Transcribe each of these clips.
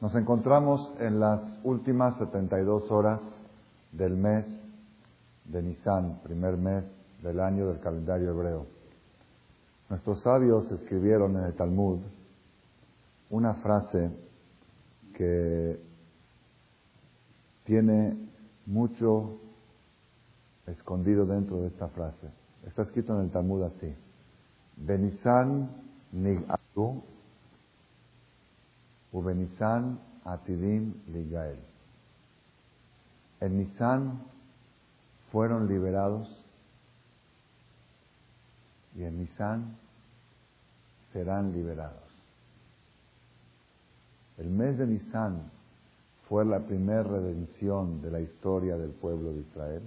Nos encontramos en las últimas 72 horas del mes de Nisan, primer mes del año del calendario hebreo. Nuestros sabios escribieron en el Talmud una frase que tiene mucho escondido dentro de esta frase. Está escrito en el Talmud así. Benisan nig'atu Ubenisan Atidim Ligael. En Nisan fueron liberados y en Nisan serán liberados. El mes de Nisan fue la primera redención de la historia del pueblo de Israel,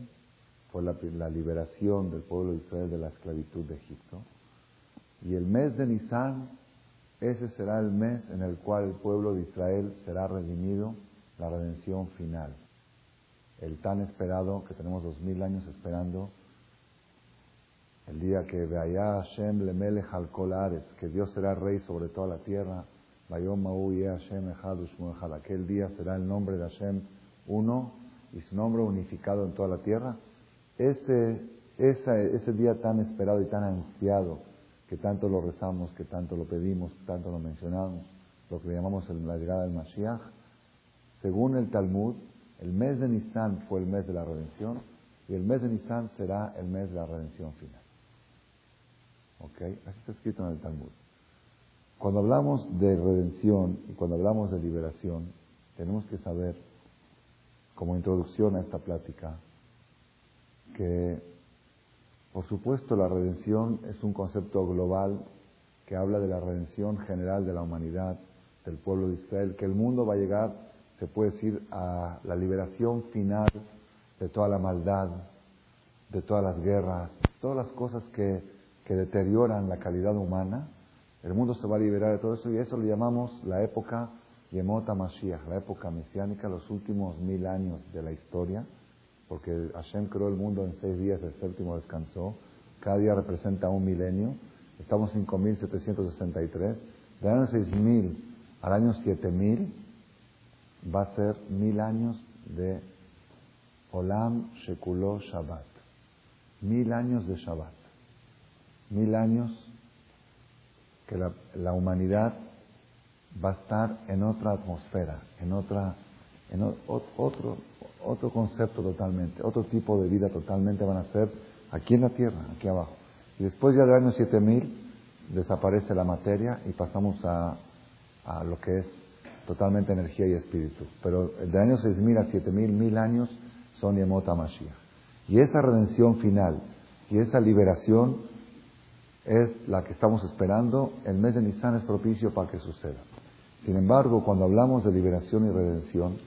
fue la, la, liberación del pueblo de Israel de la esclavitud de Egipto. Y el mes de Nisan ese será el mes en el cual el pueblo de Israel será redimido, la redención final. El tan esperado, que tenemos dos mil años esperando, el día que vea Hashem lemele al que Dios será rey sobre toda la tierra, aquel día será el nombre de Hashem uno y su nombre unificado en toda la tierra. Ese, ese día tan esperado y tan ansiado, que tanto lo rezamos, que tanto lo pedimos, que tanto lo mencionamos, lo que llamamos la llegada del Mashiach, según el Talmud, el mes de Nisan fue el mes de la redención y el mes de Nisan será el mes de la redención final. ¿Ok? Así está escrito en el Talmud. Cuando hablamos de redención y cuando hablamos de liberación, tenemos que saber, como introducción a esta plática, que por supuesto, la redención es un concepto global que habla de la redención general de la humanidad, del pueblo de Israel, que el mundo va a llegar, se puede decir, a la liberación final de toda la maldad, de todas las guerras, todas las cosas que, que deterioran la calidad humana. El mundo se va a liberar de todo eso y eso lo llamamos la época Yemota Mashiach, la época mesiánica, los últimos mil años de la historia porque Hashem creó el mundo en seis días, el séptimo descansó. Cada día representa un milenio. Estamos en 5763. Del año 6000 al año 7000 va a ser mil años de Olam Shekuló Shabbat. Mil años de Shabbat. Mil años que la, humanidad va a estar en otra atmósfera, en otra, en otro, otro concepto totalmente, otro tipo de vida totalmente van a ser aquí en la tierra, aquí abajo. Y después ya del año 7000 desaparece la materia y pasamos a, a lo que es totalmente energía y espíritu. Pero de año 6000 a 7000, mil años son Yemota Mashiach. Y esa redención final y esa liberación es la que estamos esperando. El mes de Nisan es propicio para que suceda. Sin embargo, cuando hablamos de liberación y redención,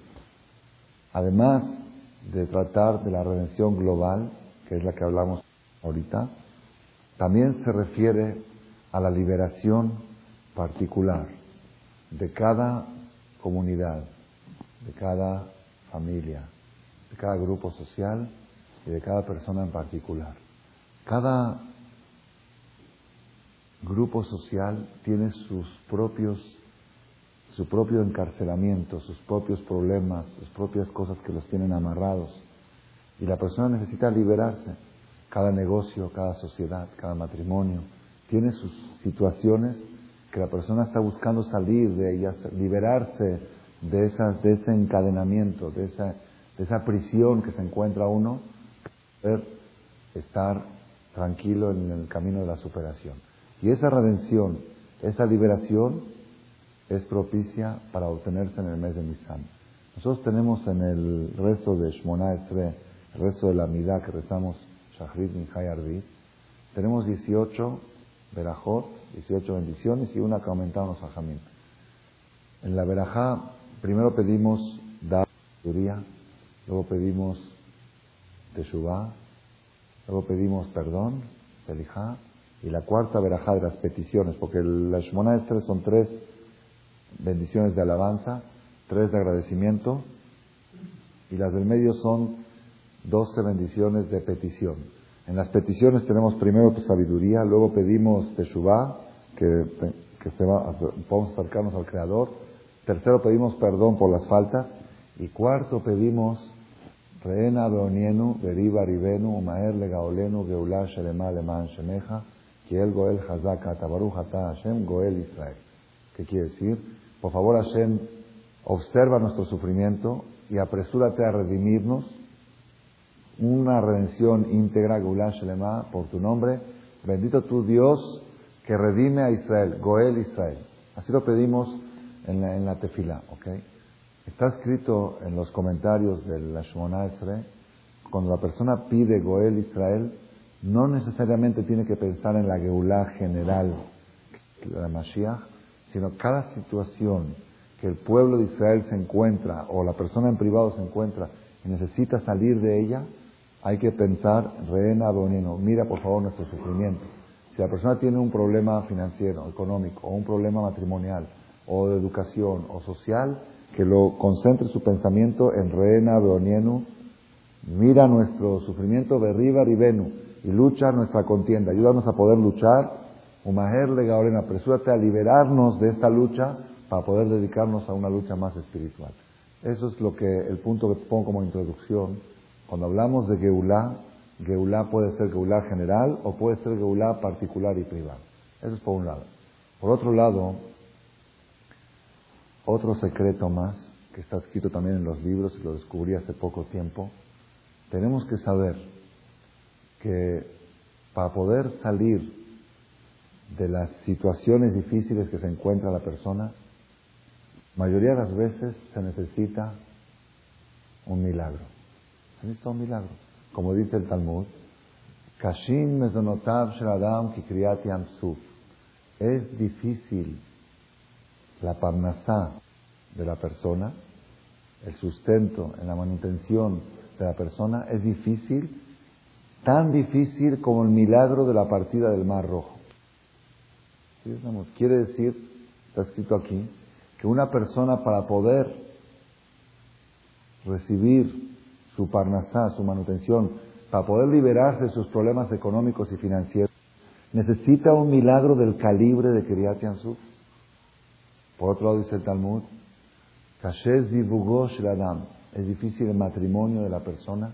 Además de tratar de la redención global, que es la que hablamos ahorita, también se refiere a la liberación particular de cada comunidad, de cada familia, de cada grupo social y de cada persona en particular. Cada grupo social tiene sus propios su propio encarcelamiento, sus propios problemas, sus propias cosas que los tienen amarrados. Y la persona necesita liberarse. Cada negocio, cada sociedad, cada matrimonio tiene sus situaciones que la persona está buscando salir de ellas, liberarse de, esas, de ese encadenamiento, de esa, de esa prisión que se encuentra uno, estar tranquilo en el camino de la superación. Y esa redención, esa liberación es propicia para obtenerse en el mes de Nisan. Nosotros tenemos en el rezo de Shmona Esre, el rezo de la Midah que rezamos Shahrit Mihai Arbi, tenemos 18 verajot, 18 bendiciones y una que aumentamos a Jamín. En la verajá, primero pedimos dar luego pedimos Teshuvah, luego pedimos perdón, Selijá, y la cuarta verajá de las peticiones, porque la Shmona Esre son tres bendiciones de alabanza, tres de agradecimiento y las del medio son doce bendiciones de petición. En las peticiones tenemos primero sabiduría, luego pedimos teshuvah, que, que se va, podemos acercarnos al Creador, Tercero, pedimos perdón por las faltas. Y cuarto, pedimos Reena Beonienu, Beriba Ribenu, Umaer Legaolenu, Geulah Shelema Leman Shemeja, Kiel Goel Hazaka, Tabaruch Hashem, Goel Israel. ¿Qué quiere decir? Por favor, Hashem, observa nuestro sufrimiento y apresúrate a redimirnos una redención íntegra, Geulah Shelema, por tu nombre. Bendito tu Dios que redime a Israel, Goel Israel. Así lo pedimos en la, en la tefila, ¿ok? Está escrito en los comentarios de la Shemona cuando la persona pide Goel Israel, no necesariamente tiene que pensar en la Geulah general, la Mashiach, sino cada situación que el pueblo de Israel se encuentra o la persona en privado se encuentra y necesita salir de ella, hay que pensar, Reena Bonino, mira por favor nuestro sufrimiento. Si la persona tiene un problema financiero, económico, o un problema matrimonial, o de educación, o social, que lo concentre su pensamiento en Reena Beonienu, mira nuestro sufrimiento de Riva Ribenu y lucha nuestra contienda. Ayúdanos a poder luchar. Umaher Legaorena, apresúrate a liberarnos de esta lucha para poder dedicarnos a una lucha más espiritual. Eso es lo que el punto que pongo como introducción. Cuando hablamos de Geulá, Geulá puede ser Geulá general o puede ser Geulá particular y privado. Eso es por un lado. Por otro lado, otro secreto más, que está escrito también en los libros y lo descubrí hace poco tiempo, tenemos que saber que para poder salir de las situaciones difíciles que se encuentra la persona, mayoría de las veces se necesita un milagro. Se necesita un milagro. Como dice el Talmud, Kashim mezonotav sheladam Es difícil la parnasá de la persona, el sustento en la manutención de la persona es difícil, tan difícil como el milagro de la partida del Mar Rojo. Quiere decir, está escrito aquí, que una persona para poder recibir su parnasá, su manutención, para poder liberarse de sus problemas económicos y financieros, necesita un milagro del calibre de Kiryat Yansuf. Por otro lado dice el Talmud, es difícil el matrimonio de la persona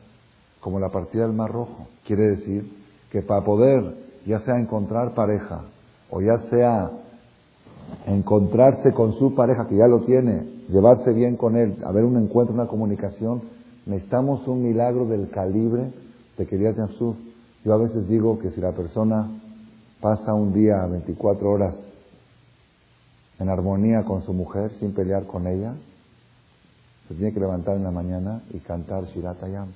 como la partida del Mar Rojo. Quiere decir que para poder, ya sea encontrar pareja o ya sea encontrarse con su pareja que ya lo tiene, llevarse bien con él, haber un encuentro, una comunicación, necesitamos un milagro del calibre de Kiryat Yansuf. Yo a veces digo que si la persona pasa un día, 24 horas, en armonía con su mujer, sin pelear con ella, se tiene que levantar en la mañana y cantar Shiratayam,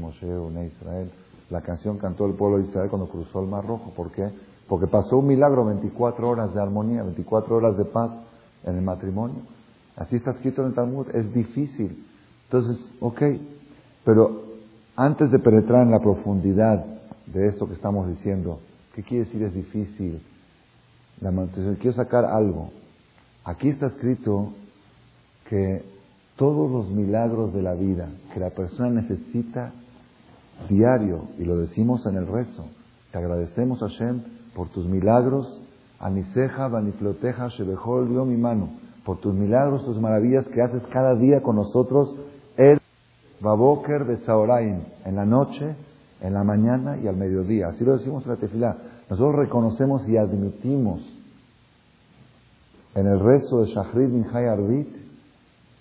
Moshe, Israel. La canción cantó el pueblo de Israel cuando cruzó el Mar Rojo. ¿Por qué? Porque pasó un milagro, 24 horas de armonía, 24 horas de paz en el matrimonio. Así está escrito en el Talmud. Es difícil. Entonces, ok, pero antes de penetrar en la profundidad de esto que estamos diciendo, ¿qué quiere decir es difícil? la Quiero sacar algo. Aquí está escrito que todos los milagros de la vida que la persona necesita diario, y lo decimos en el rezo, te agradecemos Hashem por tus milagros, Aniseja, Banifloteja, Shebejol, dio mi mano, por tus milagros, tus maravillas que haces cada día con nosotros, el Baboker Besaoraim, en la noche, en la mañana y al mediodía. Así lo decimos en la tefilá. Nosotros reconocemos y admitimos en el rezo de Shahrid Minhay Arbit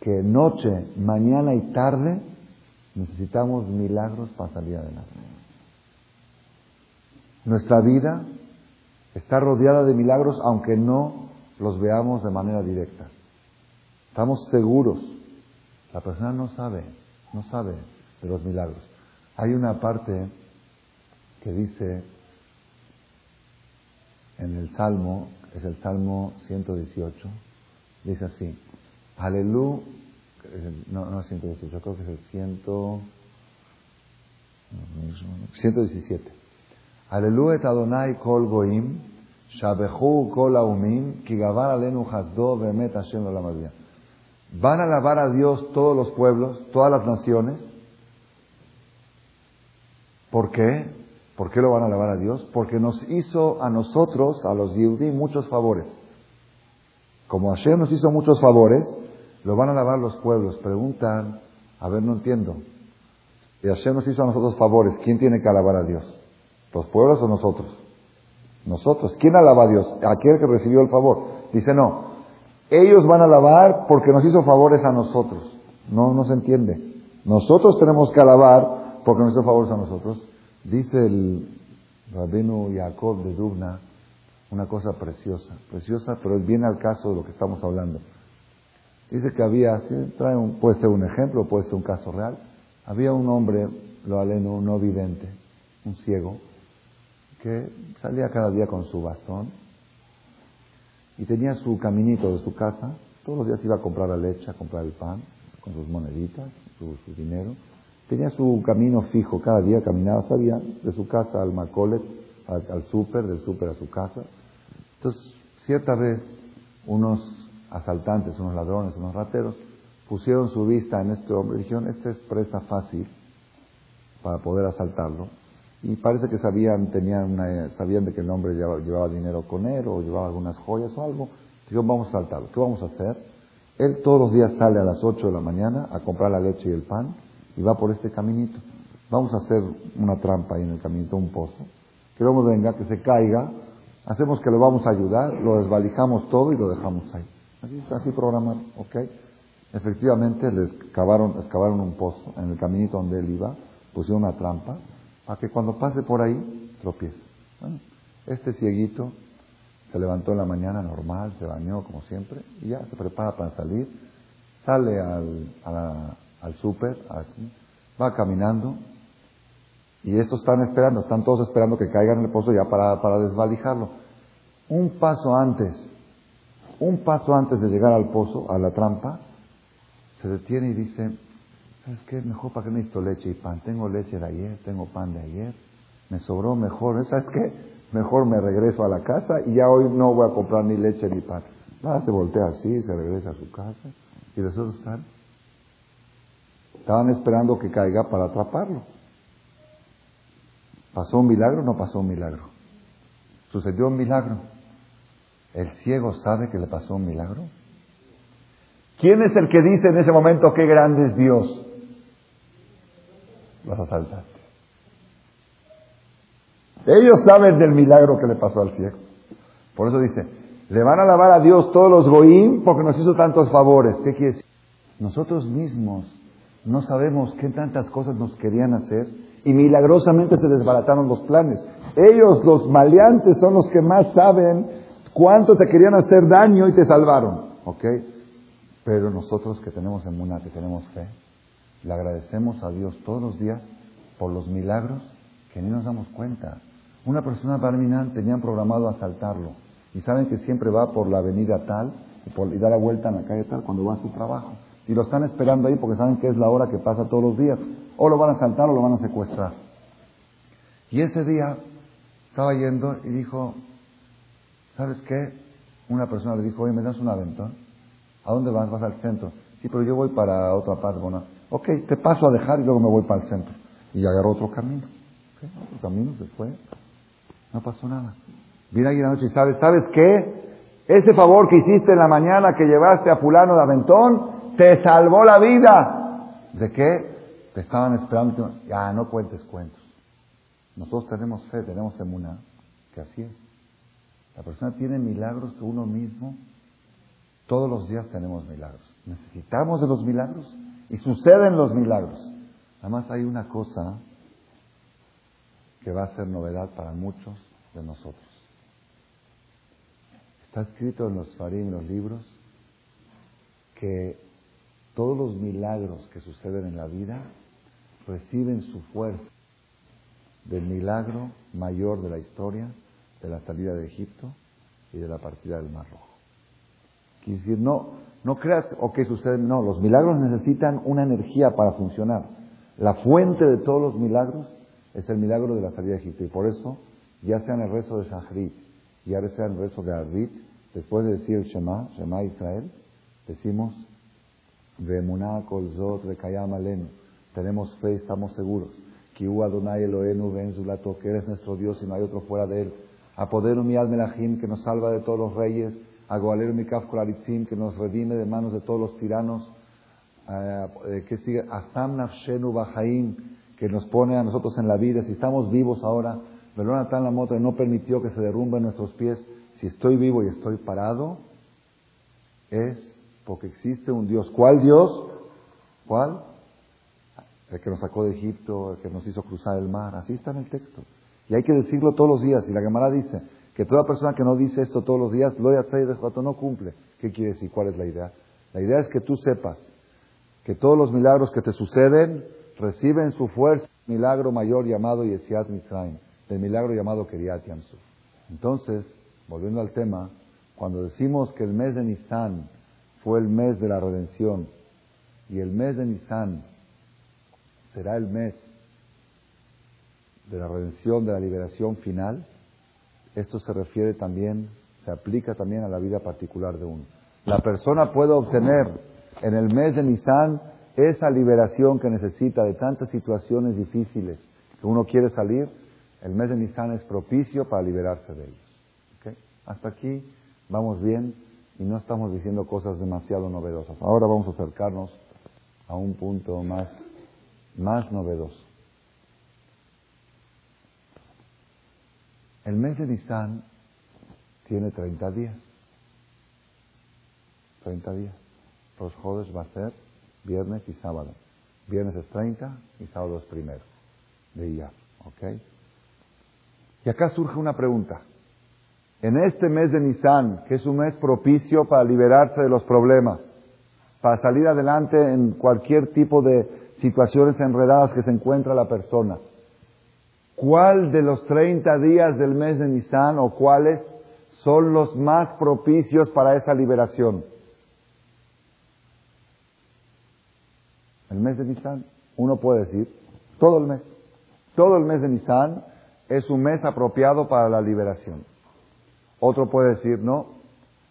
que noche, mañana y tarde necesitamos milagros para salir adelante. Nuestra vida está rodeada de milagros aunque no los veamos de manera directa. Estamos seguros. La persona no sabe, no sabe de los milagros. Hay una parte que dice en el Salmo, es el Salmo 118, dice así, Aleluya, no, no es 118, yo creo que es el 100, 117. Aleluya et Adonai kol goim, shabehu kol aumim, ki gavar alenu hasdo bemet Hashem Van a alabar a Dios todos los pueblos, todas las naciones. ¿Por qué? ¿Por qué lo van a alabar a Dios? Porque nos hizo a nosotros, a los Yehudí, muchos favores. Como Hashem nos hizo muchos favores, lo van a alabar los pueblos. Preguntan, a ver, no entiendo. Y Hashem nos hizo a nosotros favores. ¿Quién tiene que alabar a Dios? ¿Los pueblos o nosotros? Nosotros. ¿Quién alaba a Dios? Aquel que recibió el favor. Dice, no. Ellos van a alabar porque nos hizo favores a nosotros. No, no se entiende. Nosotros tenemos que alabar porque nos hizo favores a nosotros. Dice el rabino Jacob de Dubna una cosa preciosa. Preciosa, pero viene al caso de lo que estamos hablando. Dice que había, trae un, puede ser un ejemplo, puede ser un caso real había un hombre, lo aleno, no vidente, un ciego, que salía cada día con su bastón y tenía su caminito de su casa. Todos los días iba a comprar la leche, a comprar el pan, con sus moneditas, su, dinero. Tenía su camino fijo, cada día caminaba, sabía, de su casa al Macolet, al, al súper, del súper a su casa. Entonces, cierta vez, unos asaltantes, unos ladrones, unos rateros, pusieron su vista en este hombre, dijeron, este es presa fácil para poder asaltarlo. Y parece que sabían, tenían sabían de que el hombre llevaba, dinero con él o llevaba algunas joyas o algo. Dijeron, vamos a asaltarlo. ¿Qué vamos a hacer? Él todos los días sale a las 8 de la mañana a comprar la leche y el pan y va por este caminito. Vamos a hacer una trampa ahí en el caminito, un pozo. Que venga, que se caiga, hacemos que lo vamos a ayudar, lo desvalijamos todo y lo dejamos ahí. Así, programar, ¿ok? Efectivamente, les cavaron, excavaron un pozo en el caminito donde él iba, pusieron una trampa, para que cuando pase por ahí, tropiece. este cieguito se levantó en la mañana normal, se bañó como siempre, y ya se prepara para salir, sale al, al súper, va caminando, y estos están esperando, están todos esperando que caigan en el pozo ya para, para desvalijarlo. Un paso antes, un paso antes de llegar al pozo, a la trampa, se detiene y dice, ¿sabes qué? Mejor para qué necesito leche y pan. Tengo leche de ayer, tengo pan de ayer, me sobró mejor. ¿Sabes qué? Mejor me regreso a la casa y ya hoy no voy a comprar ni leche ni pan. Nada, se voltea así, se regresa a su casa y los otros están. Estaban esperando que caiga para atraparlo. ¿Pasó un milagro o no pasó un milagro? ¿Sucedió un milagro? ¿El ciego sabe que le pasó un milagro? ¿Quién es el que dice en ese momento qué grande es Dios? Los asaltantes. Ellos saben del milagro que le pasó al ciego. Por eso dice, le van a alabar a Dios todos los goín porque nos hizo tantos favores. ¿Qué quiere decir? Nosotros mismos no sabemos qué tantas cosas nos querían hacer y milagrosamente se desbarataron los planes. Ellos, los maleantes, son los que más saben cuánto te querían hacer daño y te salvaron. ¿Ok? Pero nosotros que tenemos emuna, que tenemos fe, le agradecemos a Dios todos los días por los milagros que ni nos damos cuenta. Una persona Barminan tenían programado asaltarlo y saben que siempre va por la avenida tal y, por, da la vuelta en la calle tal cuando va a su trabajo. Y lo están esperando ahí porque saben que es la hora que pasa todos los días. O lo van a asaltar o lo van a secuestrar. Y ese día estaba yendo y dijo, ¿sabes qué? Una persona le dijo, oye, ¿me das un aventón? ¿A dónde vas? Vas al centro. Sí, pero yo voy para otra parte. Bueno, ok, te paso a dejar y luego me voy para el centro. Y agarró otro camino. Otro camino se fue. No pasó nada. Viene ahí la noche y sabes, ¿sabes qué? Ese favor que hiciste en la mañana que llevaste a fulano de Aventón, te salvó la vida. ¿De qué? Te estaban esperando. Ya, no cuentes cuentos. Nosotros tenemos fe, tenemos emuna, que así es. La persona tiene milagros que uno mismo todos los días tenemos milagros. Necesitamos de los milagros y suceden los milagros. Además hay una cosa que va a ser novedad para muchos de nosotros. Está escrito en los farim, los libros, que todos los milagros que suceden en la vida reciben su fuerza del milagro mayor de la historia, de la salida de Egipto y de la partida del Mar Rojo. Quiere decir, no, no creas o que sucede, no, los milagros necesitan una energía para funcionar. La fuente de todos los milagros es el milagro de la salida de Egipto. Y por eso, ya sea en el rezo de Shahrit, ya sea en el rezo de Arrit, después de decir Shema, Shema Israel, decimos, Vemuná Kolzot Rekayam Alenu. Tenemos fe, estamos seguros. Kiu Adonai Eloenu Ben que eres nuestro Dios y no hay otro fuera de él. Apoderu mi que nos salva de todos los reyes a Goalero Mikaf Kolaritzim, que nos redime de manos de todos los tiranos, eh, que sigue Asam Nafshenu Bahaim, que nos pone a nosotros en la vida, si estamos vivos ahora, Velonatan la moto no permitió que se derrumben nuestros pies, si estoy vivo y estoy parado, es porque existe un Dios. ¿Cuál Dios? ¿Cuál? El que nos sacó de Egipto, el que nos hizo cruzar el mar. Así está en el texto. Y hay que decirlo todos los días. Y la Gemara dice que toda persona que no dice esto todos los días, lo de no cumple. ¿Qué quiere decir? ¿Cuál es la idea? La idea es que tú sepas que todos los milagros que te suceden reciben su fuerza milagro mayor llamado Yesiat Mitzrayim, del milagro llamado Keriat Yamsuf. Entonces, volviendo al tema, cuando decimos que el mes de Nisan fue el mes de la redención y el mes de Nisan será el mes de la redención, de la liberación final, esto se refiere también, se aplica también a la vida particular de uno. La persona puede obtener en el mes de Nisan esa liberación que necesita de tantas situaciones difíciles que uno quiere salir, el mes de Nisan es propicio para liberarse de ellos. Hasta aquí vamos bien y no estamos diciendo cosas demasiado novedosas. Ahora vamos a acercarnos a un punto más, más novedoso. El mes de Nisan tiene 30 días. 30 días. Los jueves va a ser viernes y sábado. Viernes es 30 y sábado es primero de. ¿Ok? Y acá surge una pregunta. En este mes de Nisan, que es un mes propicio para liberarse de los problemas, para salir adelante en cualquier tipo de situaciones enredadas que se encuentra la persona, ¿cuál de los 30 días del mes de Nisan o cuáles son los más propicios para esa liberación? El mes de Nisan, uno puede decir, todo el mes, todo el mes de Nisan es un mes apropiado para la liberación. Otro puede decir, no,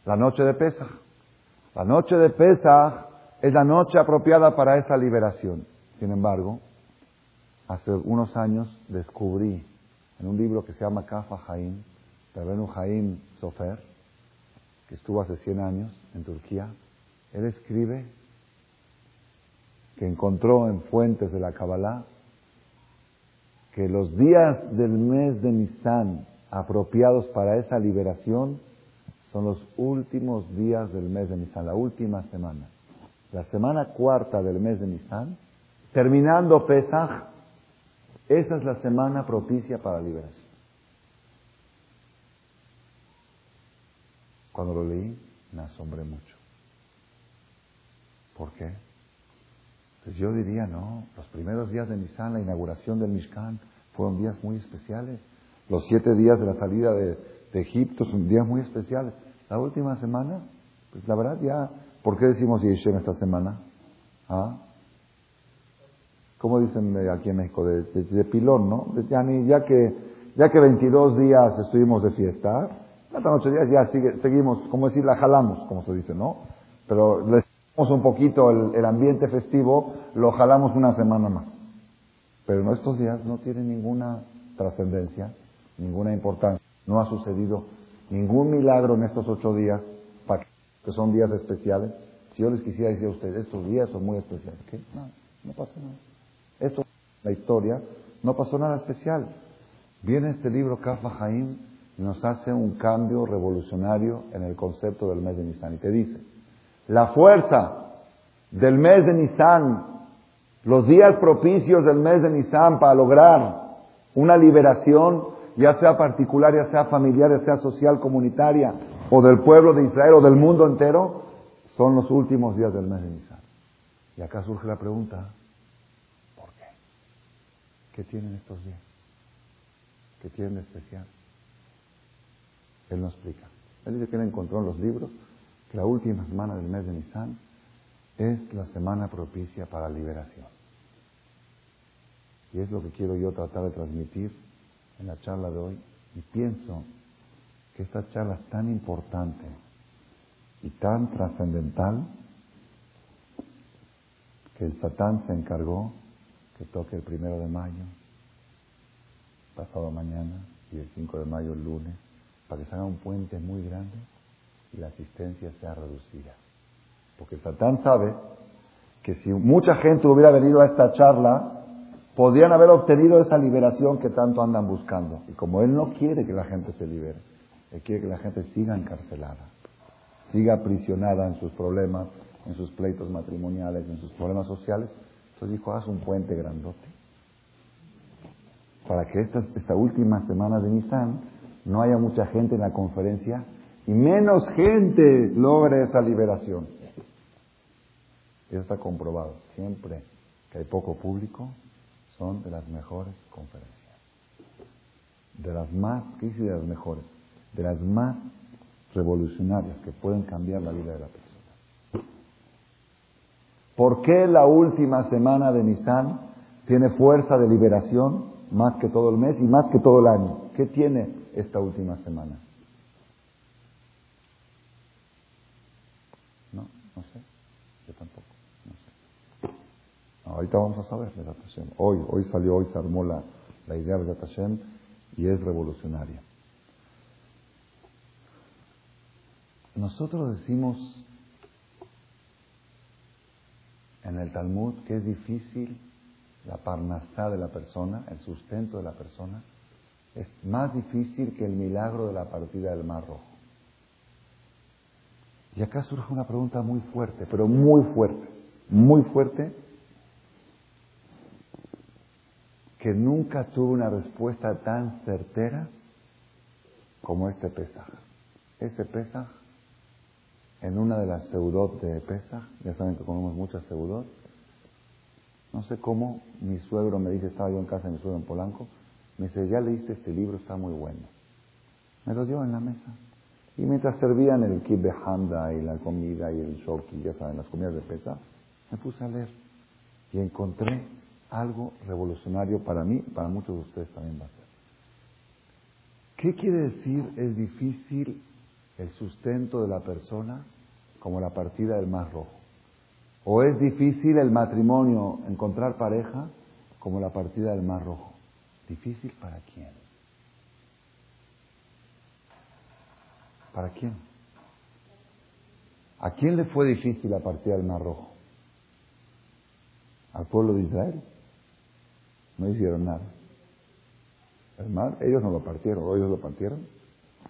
la noche de Pesach. La noche de Pesach es la noche apropiada para esa liberación. Sin embargo, hace unos años descubrí en un libro que se llama Kafa Jaim, de Benu Jaim Sofer, que estuvo hace 100 años en Turquía, él escribe que encontró en fuentes de la Kabbalah que los días del mes de Nisan apropiados para esa liberación son los últimos días del mes de Nisan, la última semana. La semana cuarta del mes de Nisan, terminando Pesach, esa es la semana propicia para la liberación. Cuando lo leí, me asombré mucho. ¿Por qué? Pues yo diría, no, los primeros días de Nisan, la inauguración del Mishkan, fueron días muy especiales. Los siete días de la salida de, Egipto son días muy especiales. La última semana, pues la verdad ya, ¿por qué decimos Yeshem esta semana? ¿Ah? ¿Cómo dicen aquí en México? De, pilón, ¿no? ya, ya, que, ya que 22 días estuvimos de fiesta, hasta noche días ya sigue, seguimos, como decir, la jalamos, como se dice, ¿no? Pero le damos un poquito el, el ambiente festivo, lo jalamos una semana más. Pero estos días no tiene ninguna trascendencia ninguna importancia. No ha sucedido ningún milagro en estos ocho días, que son días especiales. Si yo les quisiera decir a ustedes, estos días son muy especiales, ¿qué? No, no pasa nada. Esto, la historia, no pasó nada especial. Viene este libro, Kafa Jaim, y nos hace un cambio revolucionario en el concepto del mes de Nisan. Y te dice, la fuerza del mes de Nisan, los días propicios del mes de Nisan para lograr una liberación ya sea particular, ya sea familiar, ya sea social, comunitaria, o del pueblo de Israel, o del mundo entero, son los últimos días del mes de Nisan. Y acá surge la pregunta. ¿Qué tienen estos días? ¿Qué tienen de especial? Él nos explica. Él dice que él encontró en los libros que la última semana del mes de Nisan es la semana propicia para la liberación. Y es lo que quiero yo tratar de transmitir en la charla de hoy y pienso que esta charla es tan importante y tan trascendental que el Satán se encargó que toque el primero de mayo, pasado mañana, y el 5 de mayo el lunes, para que se haga un puente muy grande y la asistencia sea reducida. Porque Satán sabe que si mucha gente hubiera venido a esta charla, podrían haber obtenido esa liberación que tanto andan buscando. Y como él no quiere que la gente se libere, él quiere que la gente siga encarcelada, siga aprisionada en sus problemas, en sus pleitos matrimoniales, en sus problemas sociales. Dijo, haz un puente grandote. Para que esta, esta última semana de Nisan no haya mucha gente en la conferencia y menos gente logre esa liberación. Eso está comprobado. Siempre que hay poco público, son de las mejores conferencias. De las más, ¿qué dice de las mejores? De las más revolucionarias que pueden cambiar la vida de la persona. ¿Por qué la última semana de Nisan tiene fuerza de liberación más que todo el mes y más que todo el año? ¿Qué tiene esta última semana? No, no sé. Yo tampoco. ahorita vamos a saber, Hoy, hoy salió, hoy se armó la, la idea de Hashem y es revolucionaria. Nosotros decimos en el Talmud que es difícil la parnasá de la persona, el sustento de la persona, es más difícil que el milagro de la partida del Mar Rojo. Y acá surge una pregunta muy fuerte, pero muy fuerte, muy fuerte, que nunca tuvo una respuesta tan certera como este Pesaj. Ese Pesaj, en una de las seudot de Pesaj, ya saben que comemos muchas seudot, no sé cómo, mi suegro me dice, estaba yo en casa de mi suegro en Polanco, me dice, ya leíste este libro, está muy bueno. Me lo dio en la mesa. Y mientras servían el kibbe handa y la comida y el shoki, ya saben, las comidas de pesa, me puse a leer. Y encontré algo revolucionario para mí, para muchos de ustedes también va a ser. ¿Qué quiere decir es difícil el sustento de la persona como la partida del mar rojo? ¿O es difícil el matrimonio, encontrar pareja como la partida del mar rojo? ¿Difícil para quién? ¿Para quién? ¿A quién le fue difícil la partida del Mar Rojo? ¿Al pueblo de Israel? No hicieron nada. El mar, ellos no lo partieron, o ellos lo partieron,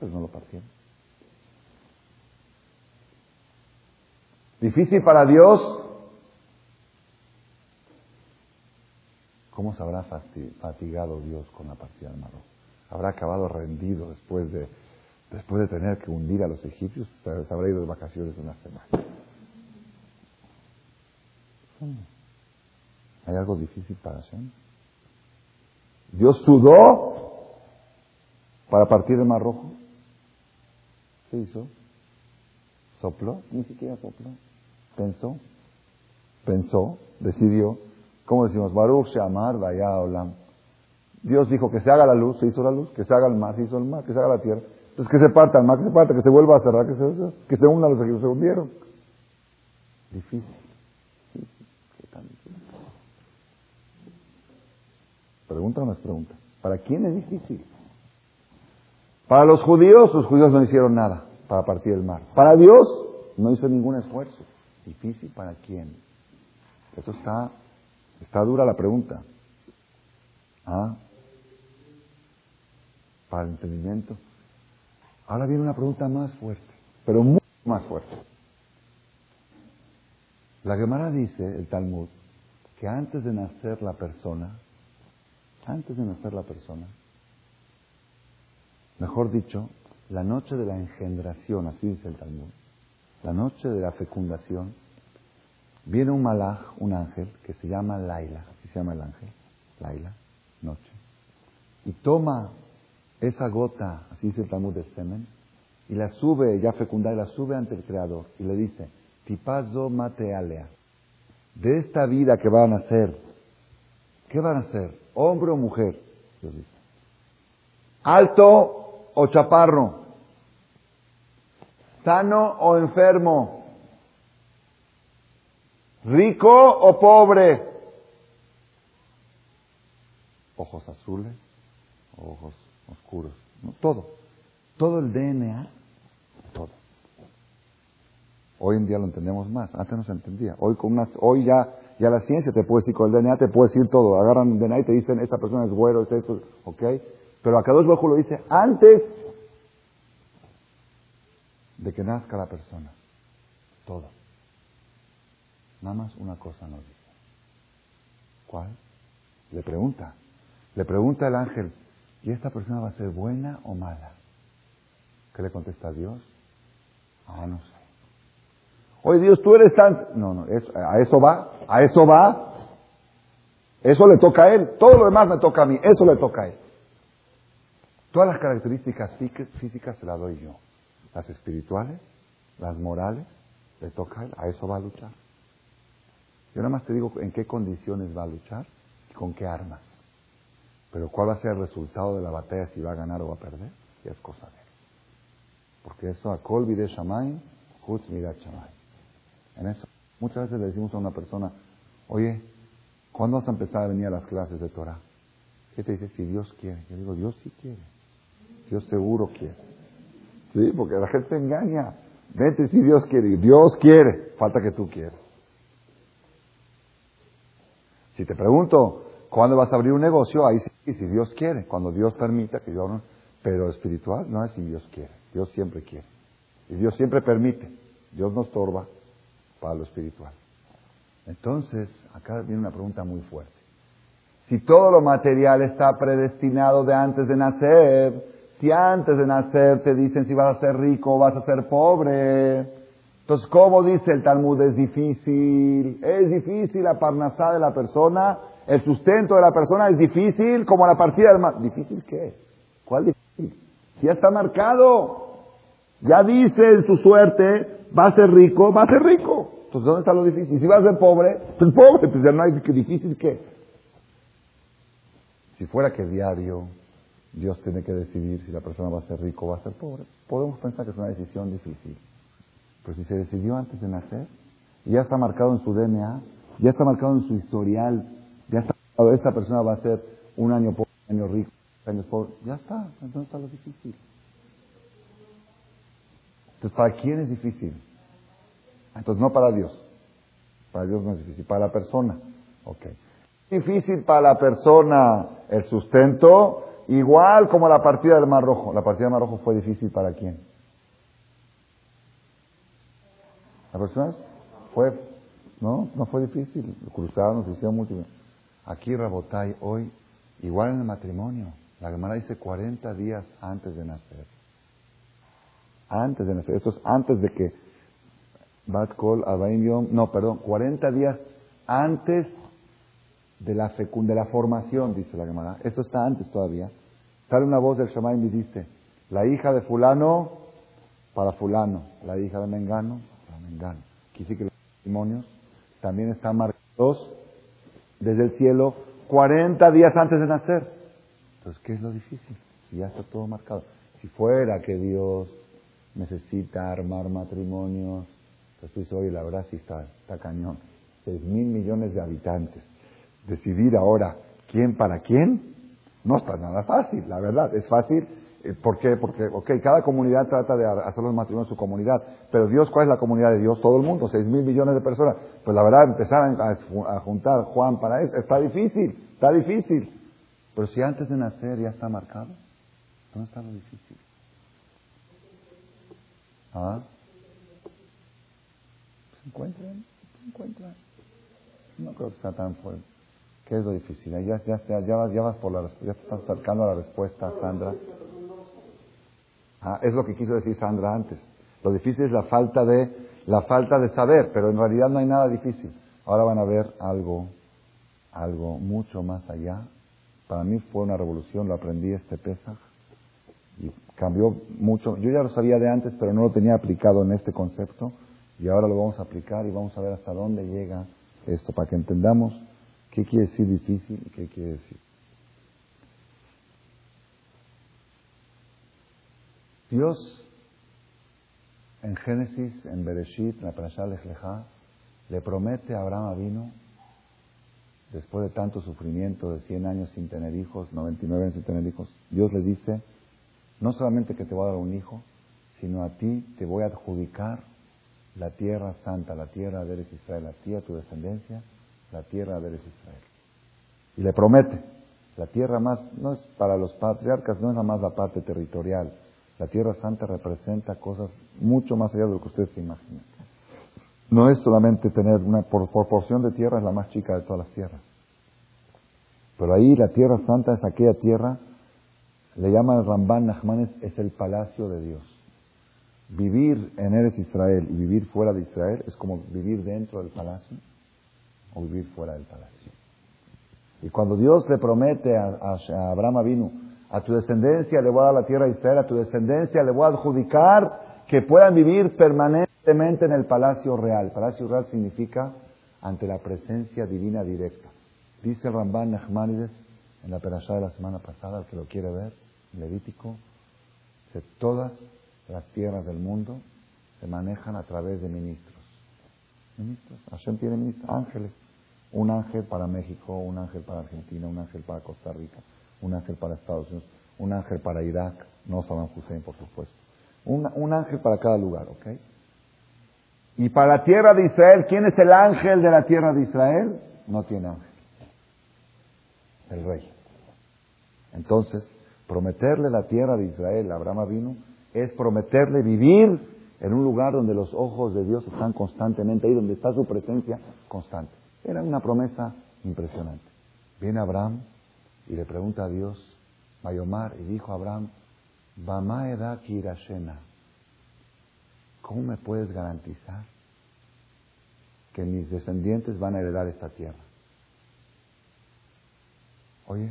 ellos no lo partieron. Difícil para Dios. ¿Cómo se habrá fatigado Dios con la partida del mar rojo? Habrá acabado rendido después de después de tener que hundir a los egipcios, se habrá ido de vacaciones una semana. ¿Hay algo difícil para Hashem? Dios sudó para partir el mar rojo. ¿Qué hizo? ¿Sopló? Ni siquiera sopló. Pensó. Pensó, decidió. ¿Cómo decimos? Baruch Shamar Vaya Olam. Dios dijo que se haga la luz, se hizo la luz, que se haga el mar, se hizo el mar, que se haga la tierra. Entonces que se parta el mar, que se parta, que se vuelva a cerrar, que se, que se los que se hundieron. Difícil. ¿Qué tan difícil? Pregunta o no es pregunta. ¿Para quién es difícil? Para los judíos, los judíos no hicieron nada para partir el mar. Para Dios, no hizo ningún esfuerzo. ¿Difícil para quién? Eso está, está dura la pregunta. ¿Ah? Para el entendimiento. Ahora viene una pregunta más fuerte, pero mucho más fuerte. La Gemara dice, el Talmud, que antes de nacer la persona, antes de nacer la persona, mejor dicho, la noche de la engendración, así dice el Talmud, la noche de la fecundación, viene un malaj, un ángel, que se llama Laila, así se llama el ángel, Laila, noche, y toma esa gota, así dice el Talmud de semen, y la sube, ya fecundada, y la sube ante el Creador, y le dice, tipazo mate alea, de esta vida que van a nacer, ¿qué van a ser? ¿Hombre o mujer? Dios dice. ¿Alto o chaparro? ¿Sano o enfermo? ¿Rico o pobre? ¿Ojos azules o ojos oscuros, no, todo, todo el DNA, todo. Hoy en día lo entendemos más. Antes no se entendía. Hoy con unas, hoy ya, ya la ciencia te puede decir, con el DNA te puede decir todo. Agarran el DNA y te dicen, esta persona es güero, es esto, ¿ok? Pero acá dos lo dice antes de que nazca la persona. Todo. Nada más una cosa nos dice. ¿Cuál? Le pregunta. Le pregunta el ángel, ¿y esta persona va a ser buena o mala? ¿Qué le contesta Dios? Ah, no sé. Oye, Dios, tú eres tan... No, no, a eso va, a eso va. Eso le toca a él. Todo lo demás me toca a mí. Eso le toca a él. Todas las características físicas se las doy yo. Las espirituales, las morales, le toca a él. A eso va a luchar. Yo nada más te digo en qué condiciones va a luchar y con qué armas. Pero cuál va a ser el resultado de la batalla, si va a ganar o va a perder, ya es cosa de él. Porque eso, a Kol Vide Shamay, Hutz Mirat. En eso, muchas veces le decimos a una persona, oye, ¿cuándo vas a empezar a venir a las clases de Torah? ¿Qué te dice? Si Dios quiere. Yo digo, Dios sí quiere. Dios seguro quiere. Sí, porque la gente engaña. Vete si Dios quiere. Dios quiere. Falta que tú quieras. Si te pregunto, ¿cuándo vas a abrir un negocio? Ahí sí, si Dios quiere. Cuando Dios permita que yo abra Pero espiritual no es si Dios quiere. Dios siempre quiere. Y Dios siempre permite. Dios no estorba para lo espiritual. Entonces, acá viene una pregunta muy fuerte. Si todo lo material está predestinado de antes de nacer, si antes de nacer te dicen si vas a ser rico o vas a ser pobre, entonces, ¿cómo dice el Talmud? Es difícil. Es difícil la parnasá de la persona, el sustento de la persona es difícil como la partida del mar. ¿Difícil qué? ¿Cuál difícil? Si ya está marcado. Ya dice en su suerte, va a ser rico, va a ser rico. Entonces, ¿dónde está lo difícil? Si va a ser pobre, pues pobre, pues ya no hay difícil qué. Si fuera que diario Dios tiene que decidir si la persona va a ser rico o va a ser pobre, podemos pensar que es una decisión difícil. Pero si se decidió antes de nacer, ya está marcado en su DNA, ya está marcado en su historial, ya está marcado, esta persona va a ser un año pobre, un año rico, un año pobre, ya está, entonces está lo difícil. Entonces, ¿para quién es difícil? Entonces, no para Dios. Para Dios no es difícil, para la persona. Ok. Difícil para la persona el sustento, igual como la partida del Mar Rojo. La partida del Mar Rojo fue difícil para quién? ¿La persona? Fue, no, no fue difícil. Cruzaron, hicieron mucho. Aquí, Rabotay, hoy, igual en el matrimonio. La Gemara dice 40 días antes de nacer. Antes de nacer. Esto es antes de que Bat Kol Yom, no, perdón, 40 días antes de la de la formación, dice la Gemara. Esto está antes todavía. Sale una voz del Shammai y dice, la hija de fulano para fulano, la hija de Mengano para Mengano. Aquí sí que los testimonios también están marcados desde el cielo 40 días antes de nacer. Entonces, ¿qué es lo difícil? Si ya está todo marcado. Si fuera que Dios necesita armar matrimonios. Entonces tú la verdad sí está, está cañón. Seis mil millones de habitantes. Decidir ahora quién para quién no está nada fácil, la verdad. Es fácil. Eh, ¿Por qué? Porque, ok, cada comunidad trata de hacer los matrimonios en su comunidad. Pero Dios, ¿cuál es la comunidad de Dios? Todo el mundo, seis mil millones de personas. Pues la verdad, empezar a, juntar Juan para eso, está difícil, está difícil. Pero si antes de nacer ya está marcado, ¿dónde está lo difícil? ¿Ah? ¿Se encuentran? ¿Se encuentran? No creo que sea tan fuerte. ¿Qué es lo difícil? Ya, ya, ya, vas, ya vas por la ya te estás acercando a la respuesta, Sandra. Ah, es lo que quiso decir Sandra antes. Lo difícil es la falta de la falta de saber, pero en realidad no hay nada difícil. Ahora van a ver algo, algo mucho más allá. Para mí fue una revolución, lo aprendí este Pesaj y cambió mucho. Yo ya lo sabía de antes, pero no lo tenía aplicado en este concepto y ahora lo vamos a aplicar y vamos a ver hasta dónde llega esto para que entendamos qué quiere decir difícil qué quiere decir. Dios en Génesis, en Bereshit, en la Parashá Lejleja, le promete a Abraham vino, después de tanto sufrimiento de 100 años sin tener hijos, 99 años sin tener hijos, Dios le dice, no solamente que te voy a dar un hijo, sino a ti te voy a adjudicar la tierra santa, la tierra de Eres Israel, la tierra de tu descendencia, la tierra de Eres Israel. Y le promete, la tierra más, no es para los patriarcas, no es nada más la parte territorial. La tierra santa representa cosas mucho más allá de lo que ustedes se imaginan. No es solamente tener una proporción de tierra, es la más chica de todas las tierras. Pero ahí la tierra santa es aquella tierra, le llaman Ramban Nachmanes, es el palacio de Dios. Vivir en Eres Israel y vivir fuera de Israel es como vivir dentro del palacio o vivir fuera del palacio. Y cuando Dios le promete a, Abraham vino, a tu descendencia le voy a dar la tierra de Israel, a tu descendencia le voy a adjudicar que puedan vivir permanentemente en el palacio real. Palacio real significa ante la presencia divina directa. Dice el Ramban Nachmanides en la perashá de la semana pasada, el que lo quiere ver, Levítico, que todas las tierras del mundo se manejan a través de ministros. Ministros. Hashem tiene ministros, ángeles. Un ángel para México, un ángel para Argentina, un ángel para Costa Rica, un ángel para Estados Unidos, un ángel para Irak, no Saddam Hussein, por supuesto. Un, ángel para cada lugar, ¿ok? Y para la tierra de Israel, ¿quién es el ángel de la tierra de Israel? No tiene ángel. El rey. Entonces, prometerle la tierra de Israel a Abraham vino es prometerle vivir en un lugar donde los ojos de Dios están constantemente ahí, donde está su presencia constante. Era una promesa impresionante. Viene Abraham y le pregunta a Dios, Mayomar, y dijo Abraham, Bamaeda Kirashena, ¿cómo me puedes garantizar que mis descendientes van a heredar esta tierra? Oye,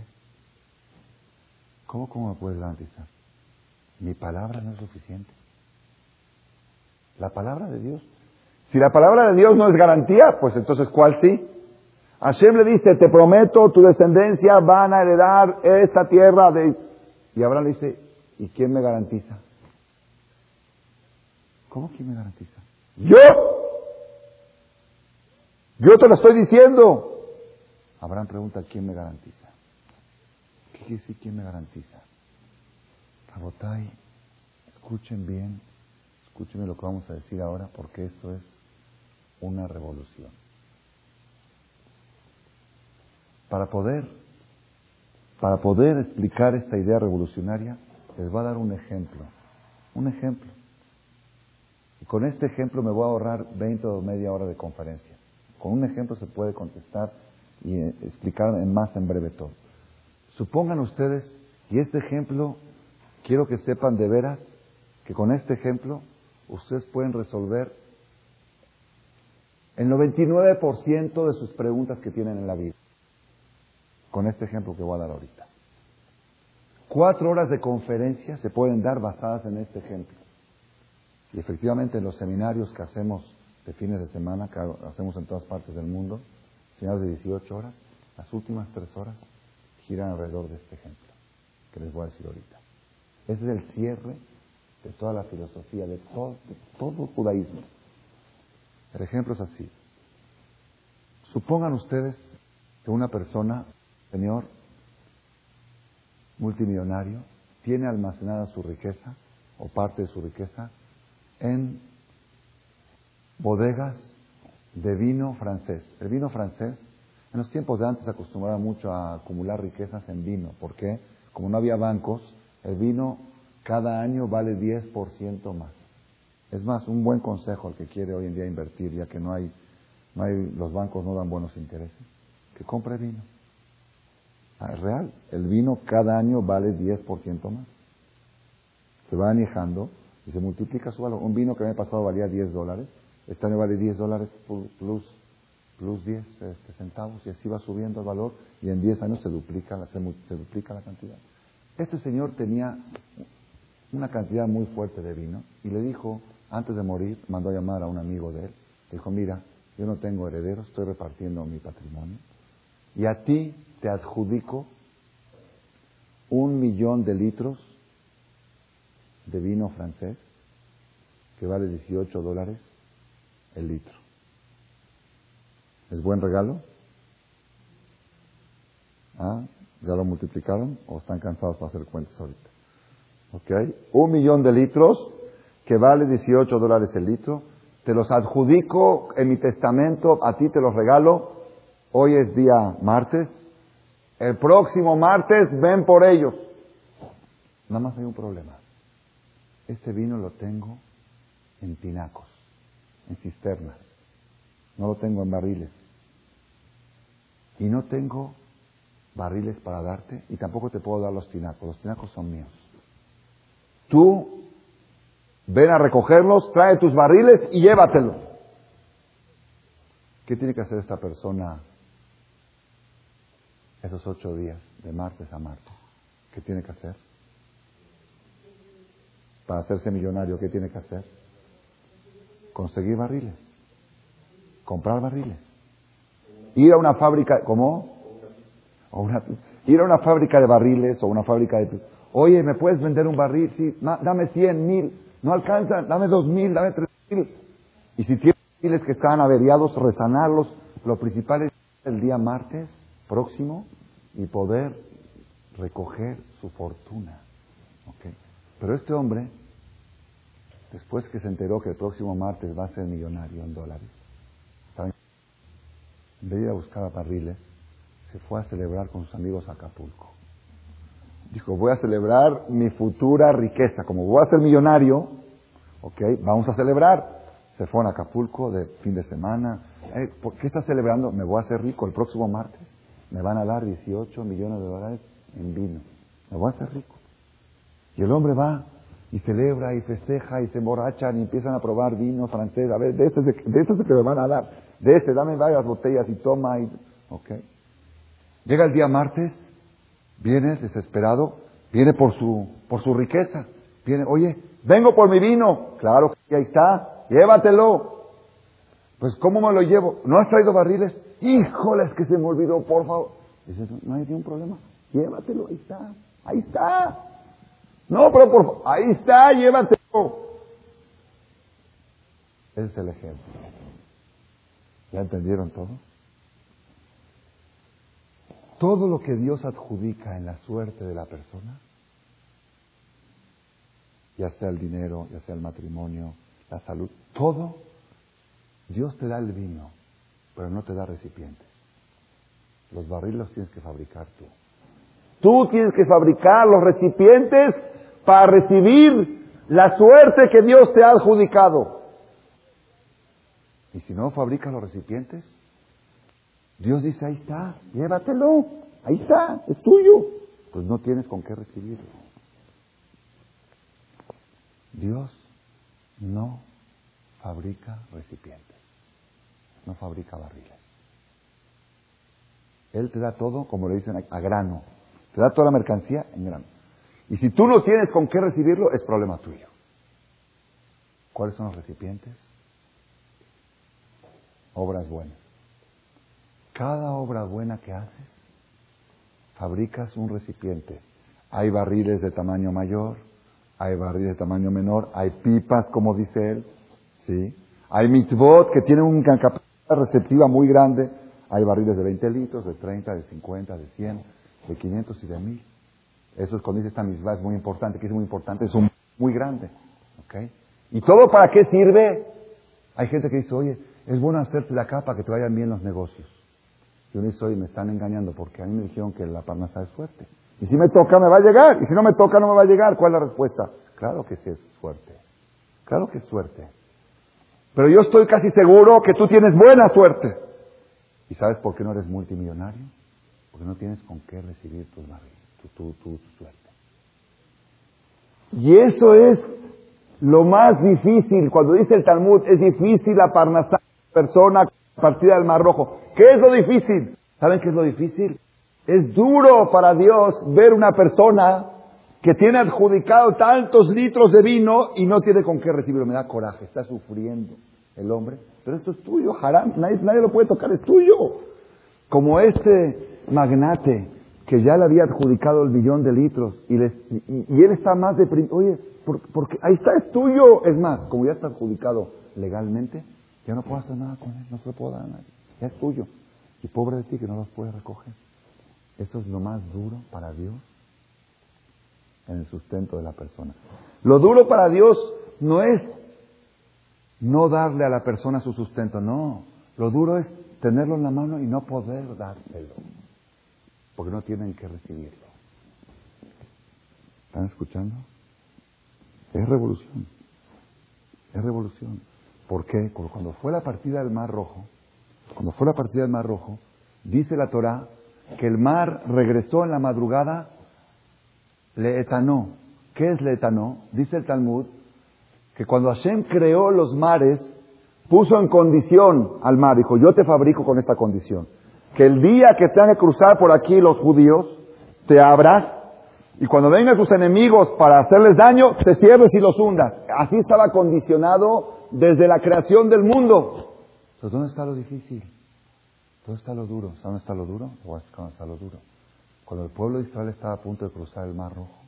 ¿cómo, cómo me puedes garantizar? Mi palabra no es suficiente. La palabra de Dios. Si la palabra de Dios no es garantía, pues entonces ¿cuál sí? Hashem le dice, te prometo, tu descendencia van a heredar esta tierra de... Y Abraham le dice, ¿y quién me garantiza? ¿Cómo quién me garantiza? Yo. Yo te lo estoy diciendo. Abraham pregunta, ¿quién me garantiza? ¿Qué quiere quién me garantiza? Rabotai, escuchen bien, escúchenme lo que vamos a decir ahora, porque esto es una revolución. Para poder, para poder explicar esta idea revolucionaria, les voy a dar un ejemplo. Un ejemplo. Y con este ejemplo me voy a ahorrar 20 o media hora de conferencia. Con un ejemplo se puede contestar y eh, explicar en más en breve todo. Supongan ustedes, y este ejemplo quiero que sepan de veras que con este ejemplo ustedes pueden resolver el 99% de sus preguntas que tienen en la vida. Con este ejemplo que voy a dar ahorita. Cuatro horas de conferencia se pueden dar basadas en este ejemplo. Y efectivamente en los seminarios que hacemos de fines de semana, que hacemos en todas partes del mundo, seminarios de 18 horas, las últimas tres horas giran alrededor de este ejemplo que les voy a decir ahorita. Ese es el cierre de toda la filosofía, de todo, de todo el judaísmo. El ejemplo es así. Supongan ustedes que una persona, señor, multimillonario, tiene almacenada su riqueza o parte de su riqueza en bodegas de vino francés. El vino francés, en los tiempos de antes acostumbraba mucho a acumular riquezas en vino. ¿Por qué? Como no había bancos, el vino cada año vale 10% más. Es más, un buen consejo al que quiere hoy en día invertir, ya que no hay, no hay, los bancos no dan buenos intereses, que compre vino. Ah, es real, el vino cada año vale 10% más. Se va añejando y se multiplica su valor. Un vino que me pasado valía 10 dólares, este año vale 10 dólares plus, plus 10 este, centavos y así va subiendo el valor y en 10 años se duplica, se, se duplica la cantidad. Este señor tenía una cantidad muy fuerte de vino y le dijo, antes de morir, mandó a llamar a un amigo de él, dijo, mira, yo no tengo herederos, estoy repartiendo mi patrimonio y a ti te adjudico un millón de litros de vino francés que vale 18 dólares el litro. ¿Es buen regalo? ¿Ah? ¿Ya lo multiplicaron o están cansados para hacer cuentas ahorita? ¿Ok? Un millón de litros que vale 18 dólares el litro. te los adjudico en mi testamento, a ti te los regalo. Hoy es día martes. El próximo martes ven por ellos. Nada más hay un problema. Este vino lo tengo en tinacos, en cisternas. No lo tengo en barriles. Y no tengo barriles para darte y tampoco te puedo dar los tinacos. Los tinacos son míos. Tú ven a recogerlos, trae tus barriles y llévatelos. ¿Qué tiene que hacer esta persona esos ocho días, de martes a martes? ¿Qué tiene que hacer? Para hacerse millonario, ¿qué tiene que hacer? Conseguir barriles. Comprar barriles. Ir a una fábrica, ¿cómo? Una, ir a una fábrica de barriles o una fábrica de... Oye, ¿me puedes vender un barril? Sí, dame cien mil. No alcanza, dame dos mil, dame tres mil. Y si tienes barriles que están averiados, resanarlos. Lo principal es el día martes próximo y poder recoger su fortuna. Pero este hombre, después que se enteró que el próximo martes va a ser millonario en dólares, ¿saben? En vez de ir a buscar barriles, se fue a celebrar con sus amigos a Acapulco. Dijo, voy a celebrar mi futura riqueza. Como voy a ser millonario, ok, vamos a celebrar. Se fue a Acapulco de fin de semana. Eh, ¿Por qué está celebrando? Me voy a hacer rico el próximo martes. Me van a dar 18 millones de dólares en vino. Me voy a hacer rico. Y el hombre va y celebra y festeja y se emborrachan y empiezan a probar vino francés. A ver, de este, de este es el que me van a dar. De este, dame varias botellas y toma. Y, ok. Llega el día martes, viene desesperado, viene por su, por su riqueza. Viene, oye, vengo por mi vino. Claro que ahí está, llévatelo. Pues, ¿cómo me lo llevo? ¿No has traído barriles? Híjole, es que se me olvidó, por favor. No hay ningún problema, llévatelo, ahí está, ahí está. No, pero por favor, ahí está, llévatelo. Ese es el ejemplo. ¿Ya entendieron todo? Todo lo que Dios adjudica en la suerte de la persona, ya sea el dinero, ya sea el matrimonio, la salud, todo, Dios te da el vino, pero no te da recipientes. Los barriles los tienes que fabricar tú. Tú tienes que fabricar los recipientes para recibir la suerte que Dios te ha adjudicado. Y si no fabricas los recipientes, Dios dice, ahí está, llévatelo, ahí está, es tuyo. Pues no tienes con qué recibirlo. Dios no fabrica recipientes, no fabrica barriles. Él te da todo, como le dicen, a grano. Te da toda la mercancía en grano. Y si tú no tienes con qué recibirlo, es problema tuyo. ¿Cuáles son los recipientes? Obras buenas. Cada obra buena que haces, fabricas un recipiente. Hay barriles de tamaño mayor, hay barriles de tamaño menor, hay pipas, como dice él, ¿sí? Hay mitzvot que tienen una capacidad receptiva muy grande. Hay barriles de 20 litros, de 30, de 50, de 100, de 500 y de 1000. Eso es cuando dice esta mitzvah, es muy importante, que es muy importante, es un muy grande. ¿ok? ¿Y todo para qué sirve? Hay gente que dice, oye, es bueno hacerte la capa que te vayan bien los negocios. Yo ni soy, me están engañando porque a mí me dijeron que la parnasa es fuerte. Y si me toca, me va a llegar. Y si no me toca, no me va a llegar. ¿Cuál es la respuesta? Claro que sí es suerte. Claro que es suerte. Pero yo estoy casi seguro que tú tienes buena suerte. ¿Y sabes por qué no eres multimillonario? Porque no tienes con qué recibir tu, tu, tu, suerte. Y eso es lo más difícil. Cuando dice el Talmud, es difícil la parnasá persona partida del Mar Rojo. ¿Qué es lo difícil? ¿Saben qué es lo difícil? Es duro para Dios ver una persona que tiene adjudicado tantos litros de vino y no tiene con qué recibirlo. Me da coraje, está sufriendo el hombre. Pero esto es tuyo, haram, nadie, nadie lo puede tocar, es tuyo. Como este magnate que ya le había adjudicado el billón de litros y, y, él está más deprimido. Oye, porque ahí está, es tuyo. Es más, como ya está adjudicado legalmente, ya no puedo hacer nada con él, no se lo puedo dar a nadie. Es tuyo. Y pobre de ti que no los puedes recoger. Eso es lo más duro para Dios en el sustento de la persona. Lo duro para Dios no es no darle a la persona su sustento, no. Lo duro es tenerlo en la mano y no poder dárselo, porque no tienen que recibirlo. ¿Están escuchando? Es revolución. Es revolución. ¿Por qué? Cuando fue la partida del Mar Rojo, cuando fue la partida del Mar Rojo, dice la Torah que el mar regresó en la madrugada, le etanó. ¿Qué es le etanó? Dice el Talmud que cuando Hashem creó los mares, puso en condición al mar, dijo, yo te fabrico con esta condición, que el día que tengan que cruzar por aquí los judíos, te abras y cuando vengan tus enemigos para hacerles daño, te cierres y los hundas. Así estaba condicionado desde la creación del mundo. Entonces, ¿dónde está lo difícil? ¿Dónde está lo duro? ¿Dónde está lo duro? ¿Dónde está lo duro? Cuando el pueblo de Israel estaba a punto de cruzar el Mar Rojo,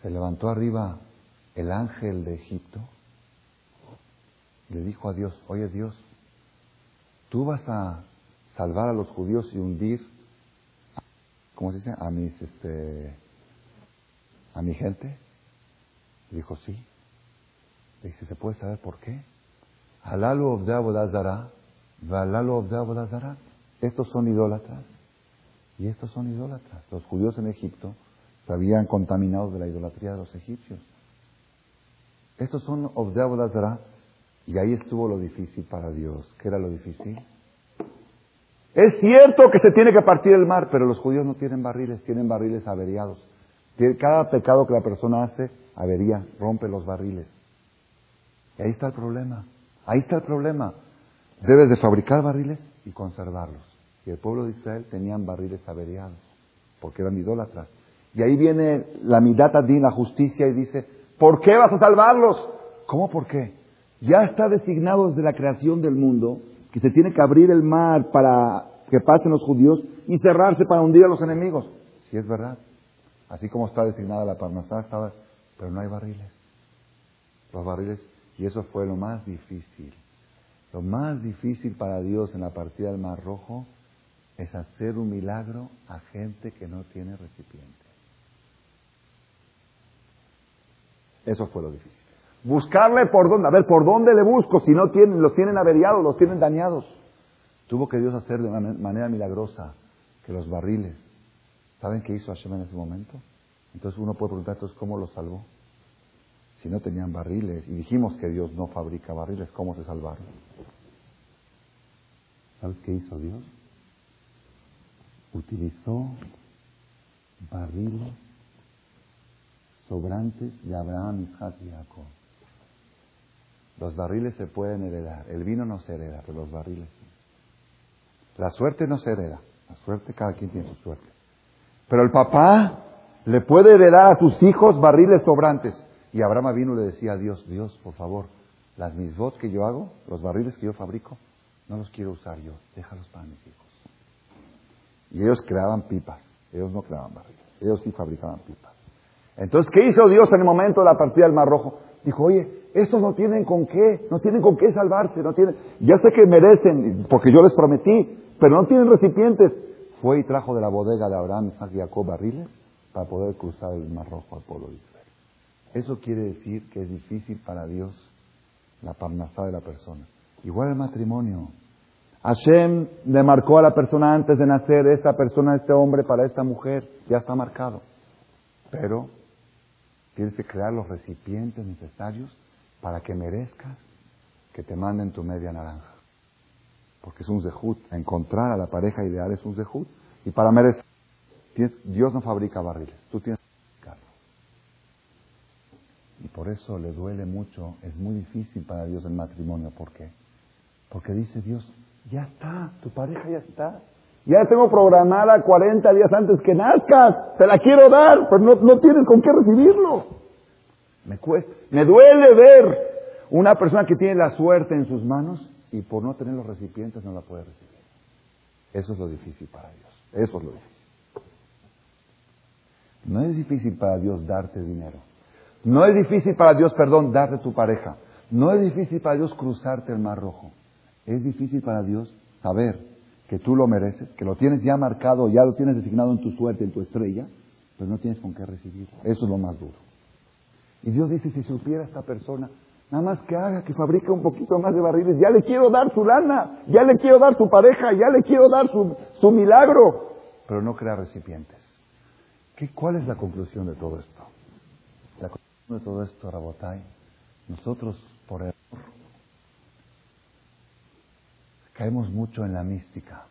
se levantó arriba el ángel de Egipto y le dijo a Dios, oye Dios, tú vas a salvar a los judíos y hundir, ¿cómo se dice? A mis, este, a mi gente. Dijo, sí. Le dice, ¿se puede saber por qué? Halalu Estos son idólatras y estos son idólatras. Los judíos en Egipto se habían contaminado de la idolatría de los egipcios. Estos son Obdeabodazara y ahí estuvo lo difícil para Dios. ¿Qué era lo difícil? Es cierto que se tiene que partir el mar, pero los judíos no tienen barriles, tienen barriles averiados. Cada pecado que la persona hace, avería, rompe los barriles. Y ahí está el problema. Ahí está el problema. Debes de fabricar barriles y conservarlos. Y el pueblo de Israel tenían barriles averiados, porque eran idólatras. Y ahí viene la midata la justicia, y dice, ¿por qué vas a salvarlos? ¿Cómo por qué? Ya está designado desde la creación del mundo que se tiene que abrir el mar para que pasen los judíos y cerrarse para hundir a los enemigos. Si es verdad. Así como está designada la parnasá, estaba, pero no hay barriles. Los barriles, y eso fue lo más difícil. Lo más difícil para Dios en la partida del Mar Rojo es hacer un milagro a gente que no tiene recipiente. Eso fue lo difícil. Buscarle por dónde, a ver, ¿por dónde le busco si no tienen, los tienen averiados, los tienen dañados? Tuvo que Dios hacer de manera milagrosa que los barriles, ¿saben qué hizo Hashem en ese momento? Entonces uno puede preguntar, entonces, ¿cómo los salvó? Si no tenían barriles, y dijimos que Dios no fabrica barriles, ¿cómo se salvaron? ¿Sabes qué hizo Dios? Utilizó barriles sobrantes de Abraham, Isaac y Jacob. Los barriles se pueden heredar. El vino no se hereda, pero los barriles sí. La suerte no se hereda. La suerte, cada quien tiene su suerte. Pero el papá le puede heredar a sus hijos barriles sobrantes. Y Abraham vino y le decía a Dios, Dios, por favor, las misbot que yo hago, los barriles que yo fabrico, no los quiero usar yo, déjalos para mis hijos. Y ellos creaban pipas, ellos no creaban barriles, ellos sí fabricaban pipas. Entonces, ¿qué hizo Dios en el momento de la partida del Mar Rojo? Dijo, oye, estos no tienen con qué, no tienen con qué salvarse, no tienen, ya sé que merecen, porque yo les prometí, pero no tienen recipientes. Fue y trajo de la bodega de Abraham, Isaac y Jacob barriles para poder cruzar el Mar Rojo al pueblo de Israel. Eso quiere decir que es difícil para Dios la parnasá de la persona. Igual el matrimonio. Hashem le marcó a la persona antes de nacer, esta persona, este hombre para esta mujer, ya está marcado. Pero Tienes que crear los recipientes necesarios para que merezcas que te manden tu media naranja. Porque es un zehut. Encontrar a la pareja ideal es un zehut. Y para merecer, Dios no fabrica barriles. Tú tienes. Y por eso le duele mucho. Es muy difícil para Dios el matrimonio. ¿Por qué? Porque dice Dios, ya está, tu pareja ya está. Ya tengo programada 40 días antes que nazcas. Te la quiero dar, pero no, tienes con qué recibirlo. Me cuesta. Me duele ver una persona que tiene la suerte en sus manos y por no tener los recipientes no la puede recibir. Eso es lo difícil para Dios. Eso es lo difícil. No es difícil para Dios darte dinero. No es difícil para Dios, perdón, darte tu pareja. No es difícil para Dios cruzarte el mar rojo. Es difícil para Dios saber que tú lo mereces, que lo tienes ya marcado, ya lo tienes designado en tu suerte, en tu estrella, pero no tienes con qué recibir. Eso es lo más duro. Y Dios dice, si supiera esta persona, Nada más que haga, que fabrique un poquito más de barriles. Ya le quiero dar su lana, ya le quiero dar su pareja, ya le quiero dar su, milagro. Pero no crea recipientes. ¿Qué, ¿Cuál es la conclusión de todo esto? La de todo esto, Rabotai, nosotros por error caemos mucho en la mística.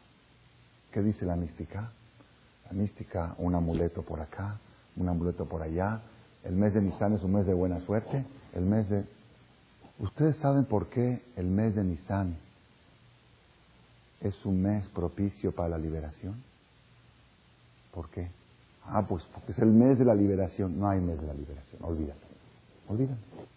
¿Qué dice la mística? La mística, un amuleto por acá, un amuleto por allá. El mes de Nisan es un mes de buena suerte. El mes de... ¿Ustedes saben por qué el mes de Nisan es un mes propicio para la liberación? ¿Por qué? Ah, pues porque es el mes de la liberación. No hay mes de la liberación, olvídalo. Olvídalo.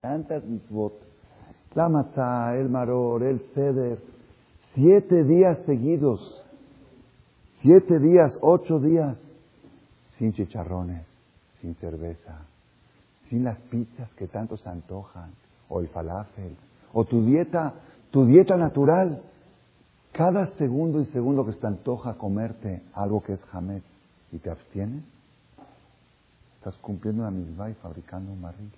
tantas mitzvot, la matzah, el maror, el ceder, siete días seguidos, siete días, ocho días, sin chicharrones, sin cerveza, sin las pizzas que tanto se antojan, o el falafel, o tu dieta, tu dieta natural. Cada segundo y segundo que se te antoja comerte algo que es jamés y te abstienes, estás cumpliendo la misma y fabricando un barril.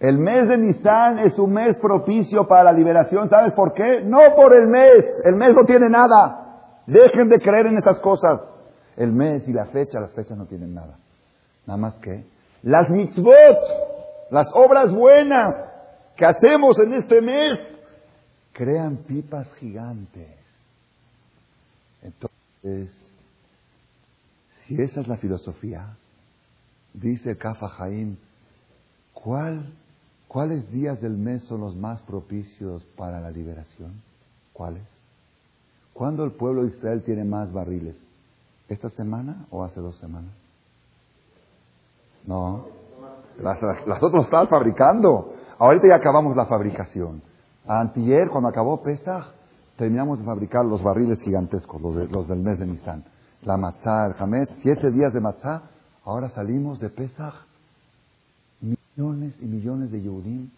El mes de Nisan es un mes propicio para la liberación. ¿Sabes por qué? No por el mes. El mes no tiene nada. Dejen de creer en esas cosas. El mes y la fecha, las fechas no tienen nada. Nada más que las mitzvot, las obras buenas que hacemos en este mes, crean pipas gigantes. Entonces, si esa es la filosofía, dice Kafa Jaim, ¿cuál ¿Cuáles días del mes son los más propicios para la liberación? ¿Cuáles? ¿Cuándo el pueblo de Israel tiene más barriles? ¿Esta semana o hace dos semanas? No. Las, otras estaban fabricando. Ahorita ya acabamos la fabricación. Antier, cuando acabó Pesach, terminamos de fabricar los barriles gigantescos, los, del mes de Nisan. La matzah, el hamet, siete días de matzah. Ahora salimos de Pesach millones y millones de Yehudim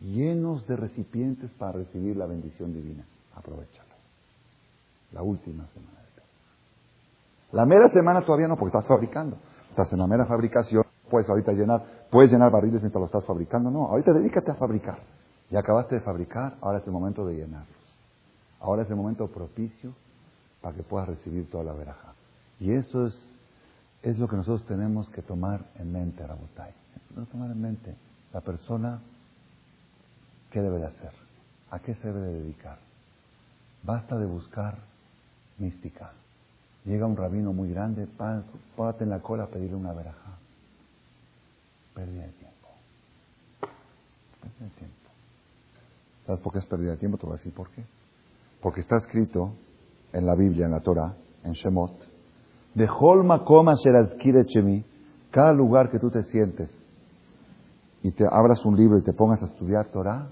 llenos de recipientes para recibir la bendición divina. Aprovechalo. La última semana de La mera semana todavía no, porque estás fabricando. Estás en la mera fabricación, puedes ahorita llenar, puedes llenar barriles mientras lo estás fabricando. No, ahorita dedícate a fabricar. Ya acabaste de fabricar, ahora es el momento de llenarlos. Ahora es el momento propicio para que puedas recibir toda la veraja. Y eso es, es lo que nosotros tenemos que tomar en mente, Rabotay no tomar en mente la persona qué debe de hacer, a qué se debe de dedicar. Basta de buscar mística. Llega un rabino muy grande, párate en la cola a pedirle una veraja. Pérdida de tiempo. Pérdida de tiempo. ¿Sabes por qué es pérdida de tiempo? Te voy a decir por qué. Porque está escrito en la Biblia, en la Torah, en Shemot, de Holma Koma Chemi, cada lugar que tú te sientes y te abras un libro y te pongas a estudiar Torah,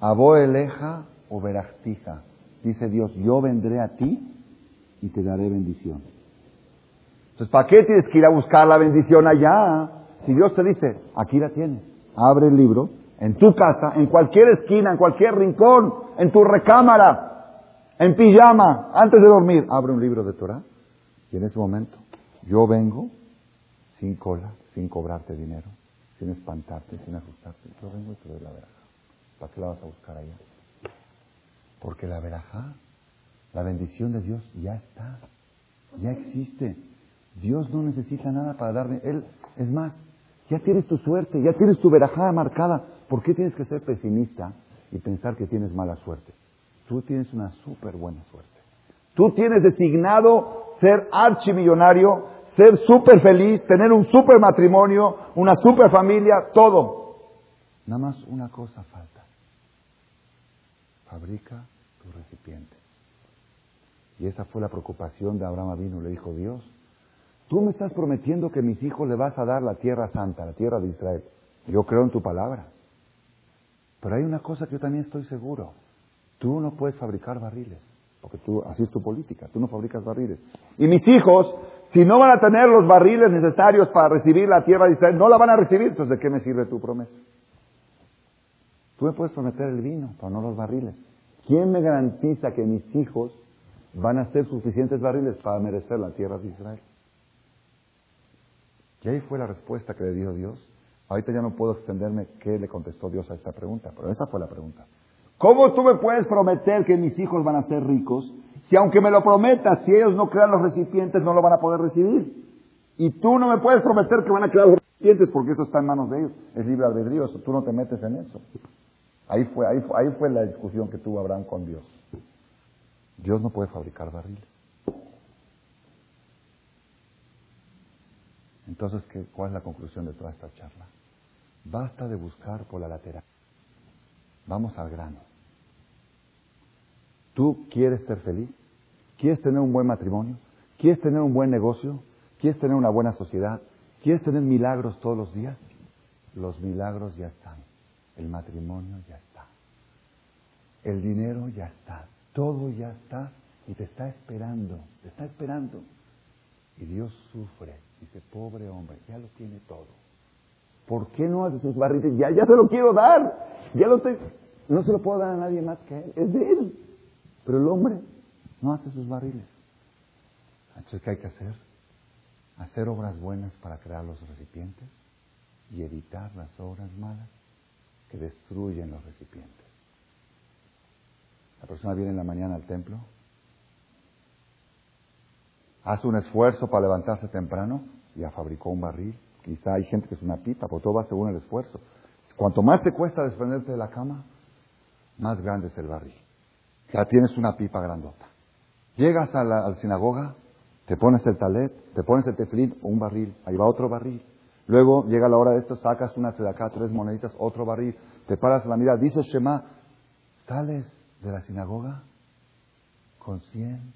Abo eleja o verachtija. Dice Dios, yo vendré a ti y te daré bendición. Entonces, ¿para qué tienes que ir a buscar la bendición allá? Si Dios te dice, aquí la tienes. Abre el libro, en tu casa, en cualquier esquina, en cualquier rincón, en tu recámara, en pijama, antes de dormir, abre un libro de Torah. Y en ese momento, yo vengo sin cola, sin cobrarte dinero sin espantarte, sin asustarte. Yo vengo y te doy la veraja. ¿Para qué la vas a buscar allá? Porque la veraja, la bendición de Dios ya está, ya existe. Dios no necesita nada para darle. Él, es más, ya tienes tu suerte, ya tienes tu verajá marcada. ¿Por qué tienes que ser pesimista y pensar que tienes mala suerte? Tú tienes una súper buena suerte. Tú tienes designado ser archimillonario ser súper feliz, tener un súper matrimonio, una súper familia, todo. Nada más una cosa falta. Fabrica tus recipientes. Y esa fue la preocupación de Abraham Avino. Le dijo Dios, tú me estás prometiendo que mis hijos le vas a dar la tierra santa, la tierra de Israel. Yo creo en tu palabra. Pero hay una cosa que yo también estoy seguro. Tú no puedes fabricar barriles, porque tú, así es tu política, tú no fabricas barriles. Y mis hijos, si no van a tener los barriles necesarios para recibir la tierra de Israel, no la van a recibir, entonces ¿de qué me sirve tu promesa? Tú me puedes prometer el vino, pero no los barriles. ¿Quién me garantiza que mis hijos van a ser suficientes barriles para merecer la tierra de Israel? Y ahí fue la respuesta que le dio Dios. Ahorita ya no puedo extenderme qué le contestó Dios a esta pregunta, pero esa fue la pregunta. ¿Cómo tú me puedes prometer que mis hijos van a ser ricos si aunque me lo prometas, si ellos no crean los recipientes, no lo van a poder recibir? Y tú no me puedes prometer que van a crear los recipientes porque eso está en manos de ellos. Es libre albedrío, tú no te metes en eso. Ahí fue, ahí, ahí fue la discusión que tuvo Abraham con Dios. Dios no puede fabricar barriles. Entonces, ¿qué, ¿cuál es la conclusión de toda esta charla? Basta de buscar por la lateral. Vamos al grano. ¿Tú quieres ser feliz? ¿Quieres tener un buen matrimonio? ¿Quieres tener un buen negocio? ¿Quieres tener una buena sociedad? ¿Quieres tener milagros todos los días? Los milagros ya están. El matrimonio ya está. El dinero ya está. Todo ya está y te está esperando. Te está esperando. Y Dios sufre. Dice, pobre hombre, ya lo tiene todo. ¿Por qué no hace sus barriles? Ya, ya se lo quiero dar. Ya lo estoy... No se lo puedo dar a nadie más que a él. Es de él. Pero el hombre no hace sus barriles. Entonces, ¿qué hay que hacer? Hacer obras buenas para crear los recipientes y evitar las obras malas que destruyen los recipientes. La persona viene en la mañana al templo, hace un esfuerzo para levantarse temprano, ya fabricó un barril. Quizá hay gente que es una pipa, pero todo va según el esfuerzo. Cuanto más te cuesta desprenderte de la cama, más grande es el barril. Ya tienes una pipa grandota. Llegas a la, sinagoga, te pones el talet, te pones el teflín, un barril, ahí va otro barril. Luego llega la hora de esto, sacas una acá, tres moneditas, otro barril, te paras a la mirada, dices Shema, sales de la sinagoga con cien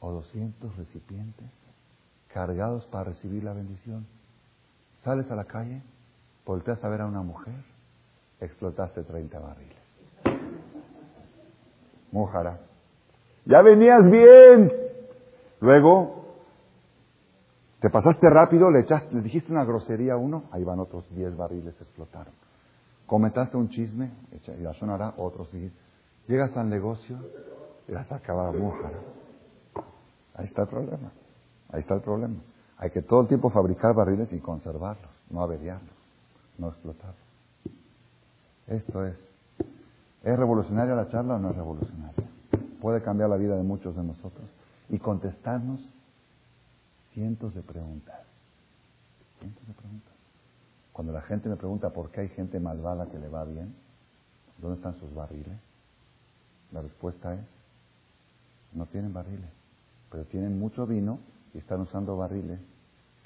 o doscientos recipientes cargados para recibir la bendición. Sales a la calle, volteas a ver a una mujer, explotaste 30 barriles. Mojara. Ya venías bien. Luego, te pasaste rápido, le, echaste, le dijiste una grosería a uno, ahí van otros 10 barriles, explotaron. Comentaste un chisme, ya sonará otros 10. Llegas al negocio y ya está acabada Mojara. Ahí está el problema. Ahí está el problema. Hay que todo el tiempo fabricar barriles y conservarlos, no averiarlos, no explotarlos. Esto es. ¿Es revolucionaria la charla o no es revolucionaria? Puede cambiar la vida de muchos de nosotros y contestarnos cientos de preguntas. Cientos de preguntas. Cuando la gente me pregunta por qué hay gente malvada que le va bien, ¿dónde están sus barriles? La respuesta es, no tienen barriles, pero tienen mucho vino y están usando barriles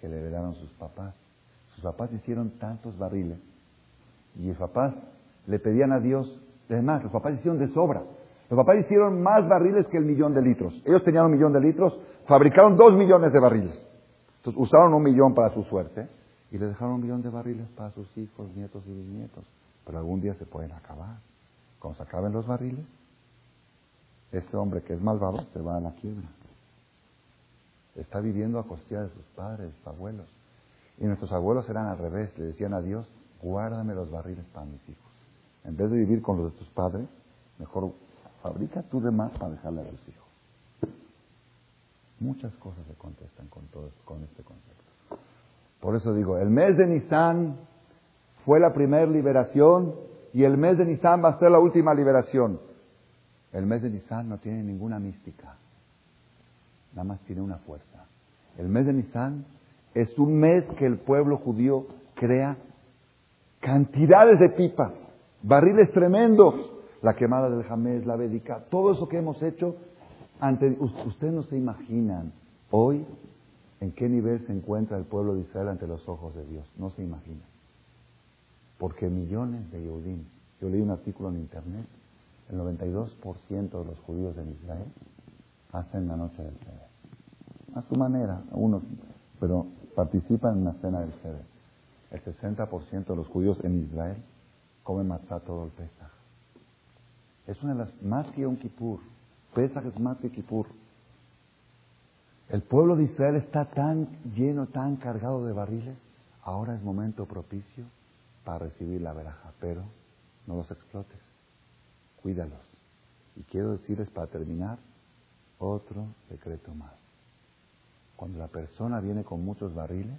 que le heredaron sus papás. Sus papás hicieron tantos barriles y los papás le pedían a Dios, además, los papás hicieron de sobra. Los papás hicieron más barriles que el millón de litros. Ellos tenían un millón de litros, fabricaron dos millones de barriles. Entonces usaron un millón para su suerte y le dejaron un millón de barriles para sus hijos, nietos y bisnietos. Pero algún día se pueden acabar. Cuando se acaben los barriles, ese hombre que es malvado se va a la quiebra. Está viviendo a costilla de sus padres, sus abuelos. Y nuestros abuelos eran al revés, le decían a Dios, guárdame los barriles para mis hijos. En vez de vivir con los de tus padres, mejor fabrica tú de para dejarle a tus hijos. Muchas cosas se contestan con, todo, con este concepto. Por eso digo, el mes de Nisan fue la primera liberación y el mes de Nisan va a ser la última liberación. El mes de Nisan no tiene ninguna mística, nada más tiene una fuerza. El mes de Nisan es un mes que el pueblo judío crea cantidades de pipas, barriles tremendos, la quemada del jamés, la védica, todo eso que hemos hecho, ante, ustedes no se imaginan hoy en qué nivel se encuentra el pueblo de Israel ante los ojos de Dios, no se imaginan. Porque millones de Yehudim, yo leí un artículo en internet, el 92% de los judíos en Israel hacen la noche del Seder. A su manera, unos, pero participan en la cena del Seder. El 60% de los judíos en Israel come matzá todo el Pesach. Es una de las más que un Kippur. Pesach es más que Kippur. El pueblo de Israel está tan lleno, tan cargado de barriles. Ahora es momento propicio para recibir la veraja, pero no los explotes. Cuídalos. Y quiero decirles para terminar otro secreto más. Cuando la persona viene con muchos barriles,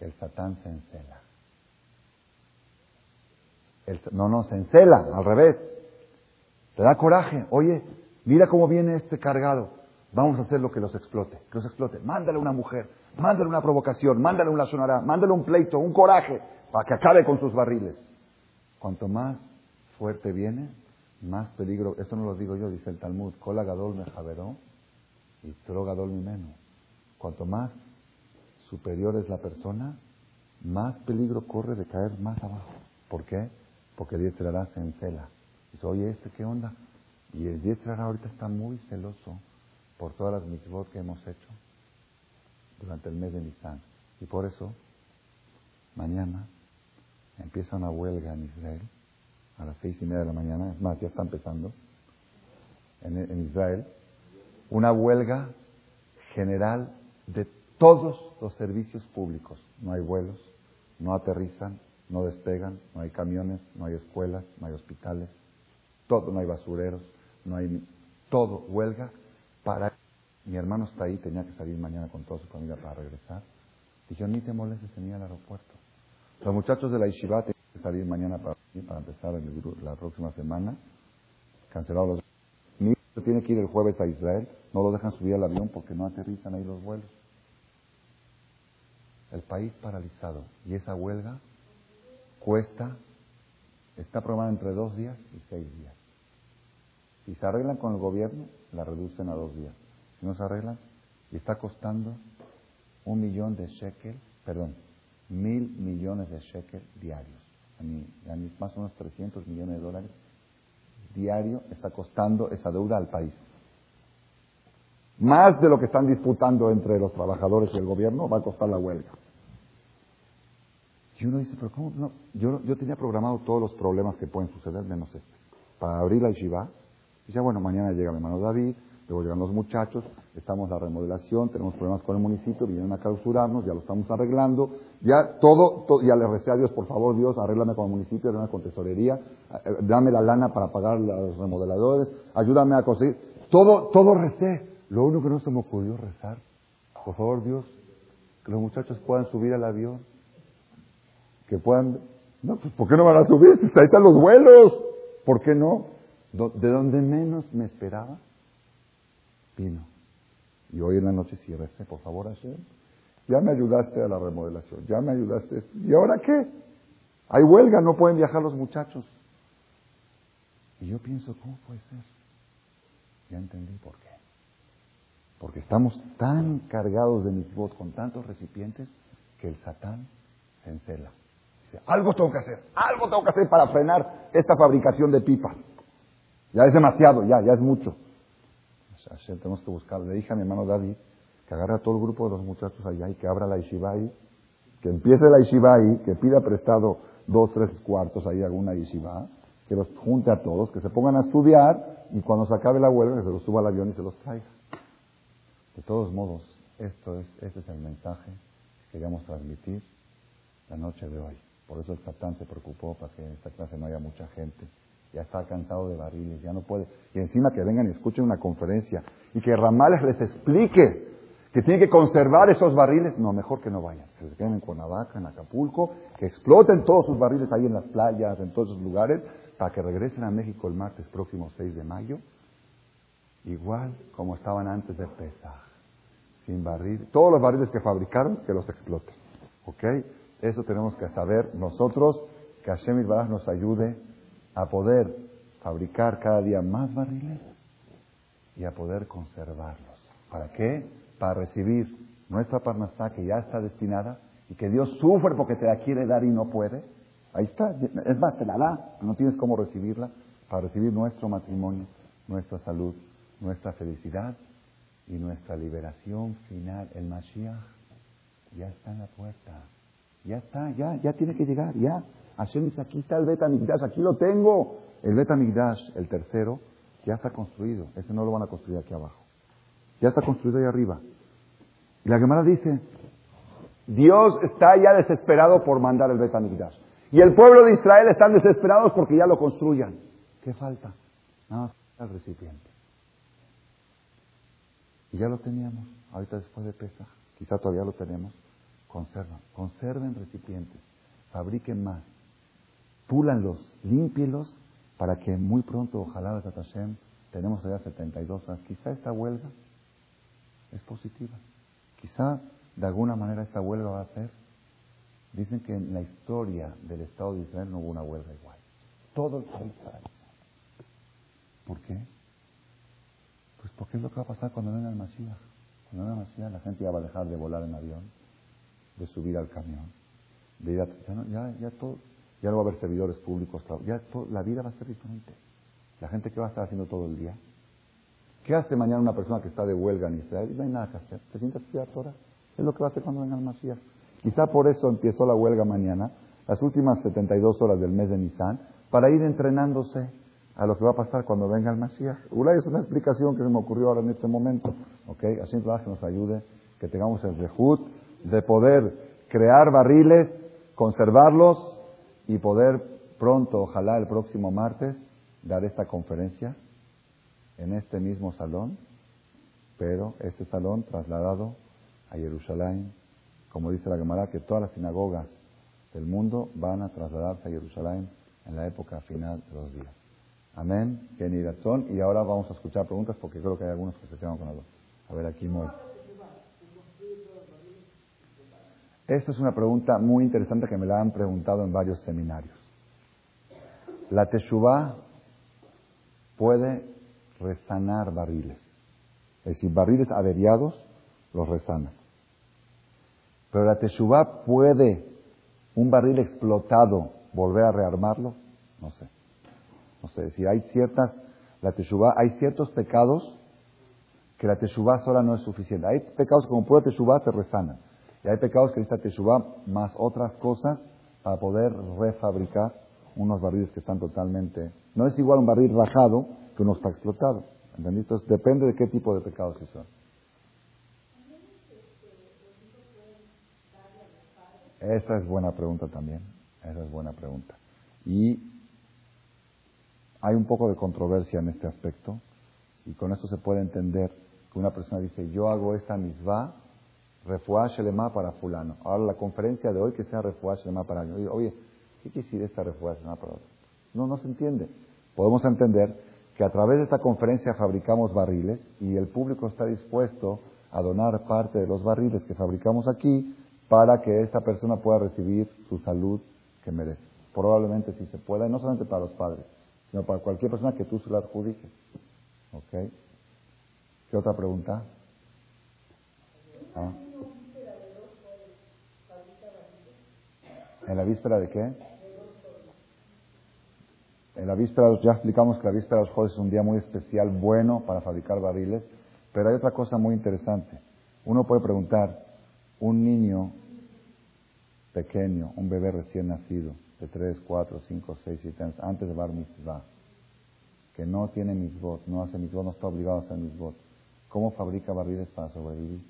el satán se encela. no, no, se encela, al revés. Te da coraje. Oye, mira cómo viene este cargado. Vamos a hacer lo que los explote. Que los explote. Mándale una mujer, mándale una provocación, mándale una sonará, mándale un pleito, un coraje, para que acabe con sus barriles. Cuanto más fuerte viene, más peligro. Esto no lo digo yo, dice el Talmud. Cola gadol me javeró y tro gadol mi menos. Cuanto más superior es la persona, más peligro corre de caer más abajo. ¿Por qué? Porque hará se encela. Dice, oye, ¿este qué onda? Y el Yetzirah ahorita está muy celoso por todas las mitzvot que hemos hecho durante el mes de Nisan. Y por eso, mañana empieza una huelga en Israel a las seis y media de la mañana, es más, ya está empezando, en, en Israel, una huelga general de todos los servicios públicos. No hay vuelos, no aterrizan, no despegan, no hay camiones, no hay escuelas, no hay hospitales, todo, no hay basureros, no hay todo, huelga para... Mi hermano está ahí, tenía que salir mañana con toda su familia para regresar. Dijo, ni te molestes, tenía al aeropuerto. Los muchachos de la que salir mañana para, para empezar la próxima semana. Cancelados los... Mi hijo tiene que ir el jueves a Israel. No lo dejan subir al avión porque no aterrizan ahí los vuelos. El país paralizado. Y esa huelga cuesta, está programada entre dos días y seis días. Si se arreglan con el gobierno, la reducen a dos días. Si no se arreglan, y está costando un millón de shekel, perdón, mil millones de shekel diarios. A mí, a mí más o menos 300 millones de dólares diario está costando esa deuda al país. Más de lo que están disputando entre los trabajadores y el gobierno va a costar la huelga. Y uno dice, pero ¿cómo? No, yo, yo tenía programado todos los problemas que pueden suceder, menos este. Para abrir la yeshiva, dice, bueno, mañana llega mi hermano David, luego llegan los muchachos, estamos en la remodelación, tenemos problemas con el municipio, vienen a clausurarnos, ya lo estamos arreglando, ya todo, ya le recé a Dios, por favor Dios, arréglame con el municipio, arréglame con tesorería, eh, dame la lana para pagar a los remodeladores, ayúdame a conseguir, todo, todo recé. Lo único que no se me ocurrió rezar, por favor Dios, que los muchachos puedan subir al avión, que puedan, no, pues ¿por qué no van a subir? Ahí están los vuelos, ¿por qué no? De donde menos me esperaba, vino. Y hoy en la noche recé, por favor, Hashem. Ya me ayudaste a la remodelación, ya me ayudaste. ¿Y ahora qué? Hay huelga, no pueden viajar los muchachos. Y yo pienso, ¿cómo puede ser? Ya entendí por qué. Porque estamos tan cargados de voz con tantos recipientes que el Satán se encela. Dice, algo tengo que hacer, algo tengo que hacer para frenar esta fabricación de pipas. Ya es demasiado, ya, ya es mucho tenemos que buscar. Le dije a mi hermano David que agarre a todo el grupo de los muchachos allá y que abra la yeshiva que empiece la yeshiva que pida prestado dos, tres cuartos ahí alguna yeshiva, que los junte a todos, que se pongan a estudiar y cuando se acabe la huelga que se los suba al avión y se los traiga. De todos modos, esto es, este es el mensaje que queríamos transmitir la noche de hoy. Por eso el Satán se preocupó para que en esta clase no haya mucha gente ya está cansado de barriles, ya no puede. Y encima que vengan y escuchen una conferencia y que Ramales les explique que tienen que conservar esos barriles, no, mejor que no vayan. Que se queden en Cuernavaca, en Acapulco, que exploten todos sus barriles ahí en las playas, en todos esos lugares, para que regresen a México el martes próximo 6 de mayo, igual como estaban antes de Pesaj, sin barril. Todos los barriles que fabricaron, que los exploten. ¿Ok? Eso tenemos que saber nosotros, que Hashem Baraj nos ayude a poder fabricar cada día más barriles y a poder conservarlos. ¿Para qué? Para recibir nuestra parnasá que ya está destinada y que Dios sufre porque te la quiere dar y no puede. Ahí está, es más, te la da, no tienes cómo recibirla, para recibir nuestro matrimonio, nuestra salud, nuestra felicidad y nuestra liberación final. El Mashiach ya está en la puerta. Ya está, ya, ya tiene que llegar, ya. Hashem dice, aquí está el Betamigdash, aquí lo tengo. El Betamigdash, el tercero, ya está construido. Ese no lo van a construir aquí abajo. Ya está construido ahí arriba. Y la Gemara dice, Dios está ya desesperado por mandar el Betamigdash. Y el pueblo de Israel están desesperados porque ya lo construyan. ¿Qué falta? Nada más el recipiente. Y ya lo teníamos, ahorita después de Pesach, quizá todavía lo tenemos. Conservan, conserven recipientes, fabriquen más, púlanlos, límpielos, para que muy pronto, ojalá, Hashem, tenemos ya 72 horas. Quizá esta huelga es positiva. Quizá de alguna manera esta huelga va a ser. Dicen que en la historia del Estado de Israel no hubo una huelga igual. Todo el país ¿Por qué? Pues porque es lo que va a pasar cuando venga el Mashiach. Cuando venga el Mashiach la gente ya va a dejar de volar en avión, de subir al camión, de ir a, ya, no, ya, ya, ya no va a haber servidores públicos, ya la vida va a ser diferente. La gente que va a estar haciendo todo el día. ¿Qué hace mañana una persona que está de huelga en Israel? No hay nada que hacer. ¿Te sientas estudiar Torah? Es lo que va a hacer cuando venga el Mashiach. Quizá por eso empezó la huelga mañana, las últimas 72 horas del mes de Nisan, para ir entrenándose a lo que va a pasar cuando venga el Mashiach. Ulay es una explicación que se me ocurrió ahora en este momento. ¿Ok? Así que nos ayude, que tengamos el rejut de poder crear barriles, conservarlos y poder pronto, ojalá el próximo martes, dar esta conferencia en este mismo salón, pero este salón trasladado a Jerusalén, como dice la Gemara, que todas las sinagogas del mundo van a trasladarse a Jerusalén en la época final de los días. Amén. Y ahora vamos a escuchar preguntas porque creo que hay algunos que se quedan con algo. A ver, aquí muy. Esta es una pregunta muy interesante que me la han preguntado en varios seminarios. La Teshuvah puede resanar barriles. Es decir, barriles averiados los resana. Pero la Teshuvah puede, un barril explotado, volver a rearmarlo, no sé. No sé, si hay ciertas, la teshuva, hay ciertos pecados que la teshuva sola no es suficiente. Hay pecados como pura teshuva se resanan. Y hay pecados que necesita teshuva más otras cosas para poder refabricar unos barriles que están totalmente... No es igual un barril rajado que uno está explotado. Entonces depende de qué tipo de pecados que son. Esa es buena pregunta también. Esa es buena pregunta. Y hay un poco de controversia en este aspecto y con esto se puede entender que una persona dice, yo hago esta misma, refuá para fulano. Ahora la conferencia de hoy que sea refuá para mí. Oye, ¿qué decir esta refuá shelema para otro? No, no se entiende. Podemos entender que a través de esta conferencia fabricamos barriles y el público está dispuesto a donar parte de los barriles que fabricamos aquí para que esta persona pueda recibir su salud que merece. Probablemente si se pueda, y no solamente para los padres, sino para cualquier persona que tú se la adjudiques. ¿Ok? ¿Qué otra pregunta? ¿Ah? ¿En la víspera de qué? En la víspera, ya explicamos que la víspera de los jueves es un día muy especial, bueno para fabricar barriles, pero hay otra cosa muy interesante. Uno puede preguntar, un niño pequeño, un bebé recién nacido, de 3, 4, 5, 6, 7 años, antes de Bar Mitzvah, que no tiene Mitzvot, no hace Mitzvot, no está obligado a hacer Mitzvot, ¿cómo fabrica barriles para sobrevivir?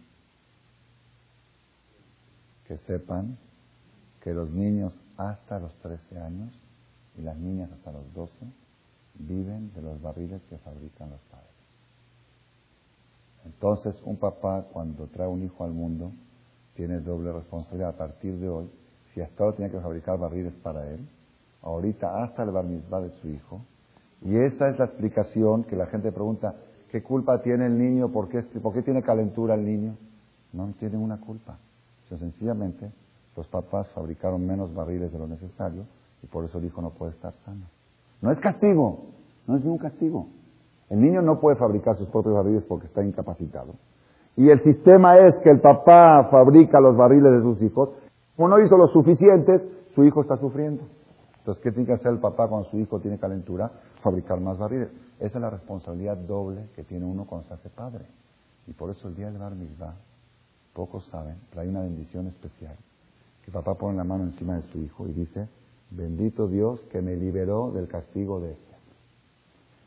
Que sepan que los niños hasta los 13 años y las niñas hasta los 12 viven de los barriles que fabrican los padres. Entonces, un papá cuando trae un hijo al mundo tiene doble responsabilidad. A partir de hoy, si hasta ahora tenía que fabricar barriles para él, ahorita hasta el bar mitzvah de su hijo. Y esa es la explicación que la gente pregunta, ¿qué culpa tiene el niño? ¿Por qué, tiene calentura el niño? No tiene una culpa. Sino sencillamente los papás fabricaron menos barriles de lo necesario y por eso el hijo no puede estar sano. No es castigo, no es ningún castigo. El niño no puede fabricar sus propios barriles porque está incapacitado. Y el sistema es que el papá fabrica los barriles de sus hijos como no hizo lo suficientes, su hijo está sufriendo. Entonces, ¿qué tiene que hacer el papá cuando su hijo tiene calentura? Fabricar más barriles. Esa es la responsabilidad doble que tiene uno cuando se hace padre. Y por eso el día del bar mitzvah, pocos saben, pero hay una bendición especial. Que papá pone la mano encima de su hijo y dice, bendito Dios que me liberó del castigo de este.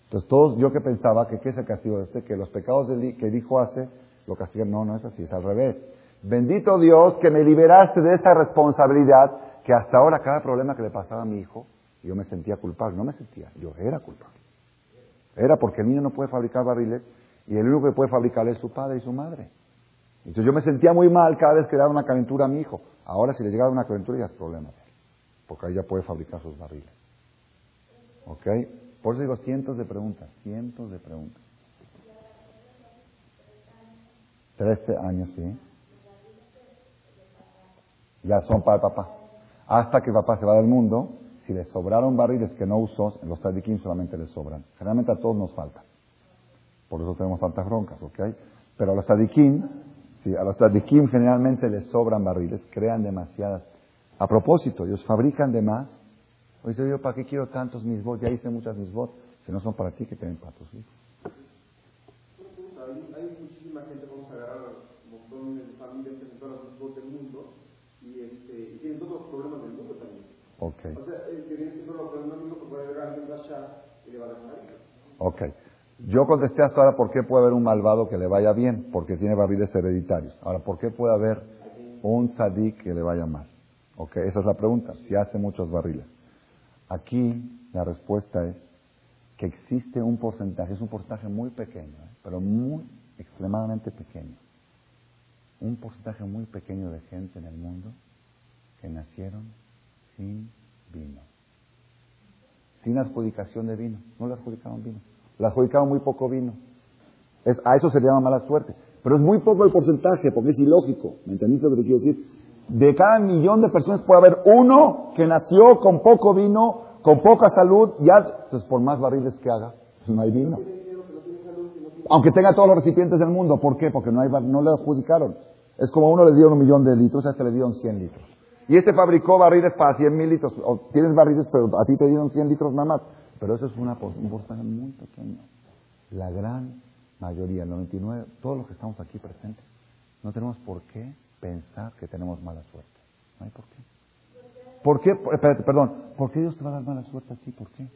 Entonces todos, yo que pensaba que qué es el castigo de este, que los pecados que el hijo hace, lo castigan. No, no es así, es al revés. Bendito Dios que me liberaste de esa responsabilidad que hasta ahora cada problema que le pasaba a mi hijo, yo me sentía culpable. No me sentía, yo era culpable. Era porque el niño no puede fabricar barriles y el único que puede fabricar es su padre y su madre. Entonces yo me sentía muy mal cada vez que le daba una calentura a mi hijo. Ahora si le llegaba una calentura ya es problema, porque ahí ya puede fabricar sus barriles. ¿Ok? Por eso digo cientos de preguntas, cientos de preguntas. Trece años, sí. Ya son para el papá. Hasta que el papá se va del mundo, si le sobraron barriles que no usó, en los tzadikim solamente le sobran. Generalmente a todos nos falta. Por eso tenemos tantas broncas, ¿ok? Pero a los tzadikim, sí, a los tzadikim generalmente les sobran barriles, crean demasiadas. A propósito, ellos fabrican de más. Oye, yo, ¿para qué quiero tantos misbot? Ya hice muchas misbot. Si no son para ti, que tienen para tus hijos. Hay, muchísima gente, vamos a agarrar montones de familias en todas las del mundo y, este, y tienen todos los problemas del mundo también. Okay. O sea, el que viene siendo lo que puede ver a alguien y le va a dejar Ok. Yo contesté hasta ahora por qué puede haber un malvado que le vaya bien, porque tiene barriles hereditarios. Ahora, ¿por qué puede haber un tzadik que le vaya mal? Ok, esa es la pregunta, si hace muchos barriles. Aquí la respuesta es que existe un porcentaje, es un porcentaje muy pequeño, ¿eh? pero muy extremadamente pequeño. Un porcentaje muy pequeño de gente en el mundo que nacieron sin vino. Sin adjudicación de vino. No le adjudicaron vino. Le adjudicaron muy poco vino. A eso se le llama mala suerte. Pero es muy poco el porcentaje, porque es ilógico. ¿Me entendiste lo que te quiero decir? De cada millón de personas puede haber uno que nació con poco vino, con poca salud, ya, entonces por más barriles que haga, pues no hay vino. Aunque tenga todos los recipientes del mundo, ¿por qué? Porque no, hay, no le adjudicaron. Es como a uno le dieron un millón de litros, a este le dieron 100 litros. Y este fabricó barriles para 100 mil litros. O tienes barriles, pero a ti te dieron 100 litros nada más. Pero eso es una, un porcentaje muy pequeño. La gran mayoría, el 99, todos los que estamos aquí presentes, no tenemos por qué pensar que tenemos mala suerte. No hay por qué. ¿Por qué? Espérate, perdón. ¿Por qué Dios te va a dar mala suerte a ti? ¿Por qué?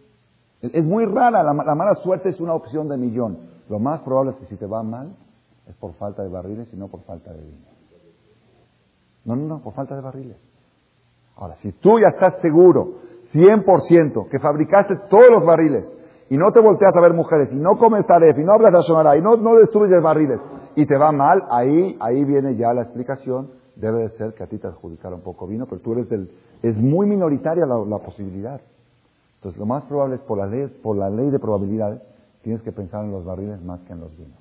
Es muy rara. La, la mala suerte es una opción de millón. Lo más probable es que si te va mal es por falta de barriles y no por falta de vino. No, no, no, por falta de barriles. Ahora, si tú ya estás seguro, 100%, que fabricaste todos los barriles, y no te volteas a ver mujeres, y no comes taref, y no hablas a Shonara, y no, no destruyes barriles, y te va mal, ahí, ahí viene ya la explicación. Debe de ser que a ti te adjudicara un poco vino, pero tú eres del... Es muy minoritaria la, la posibilidad. Entonces, lo más probable es por la, ley, por la ley de probabilidades, tienes que pensar en los barriles más que en los vinos.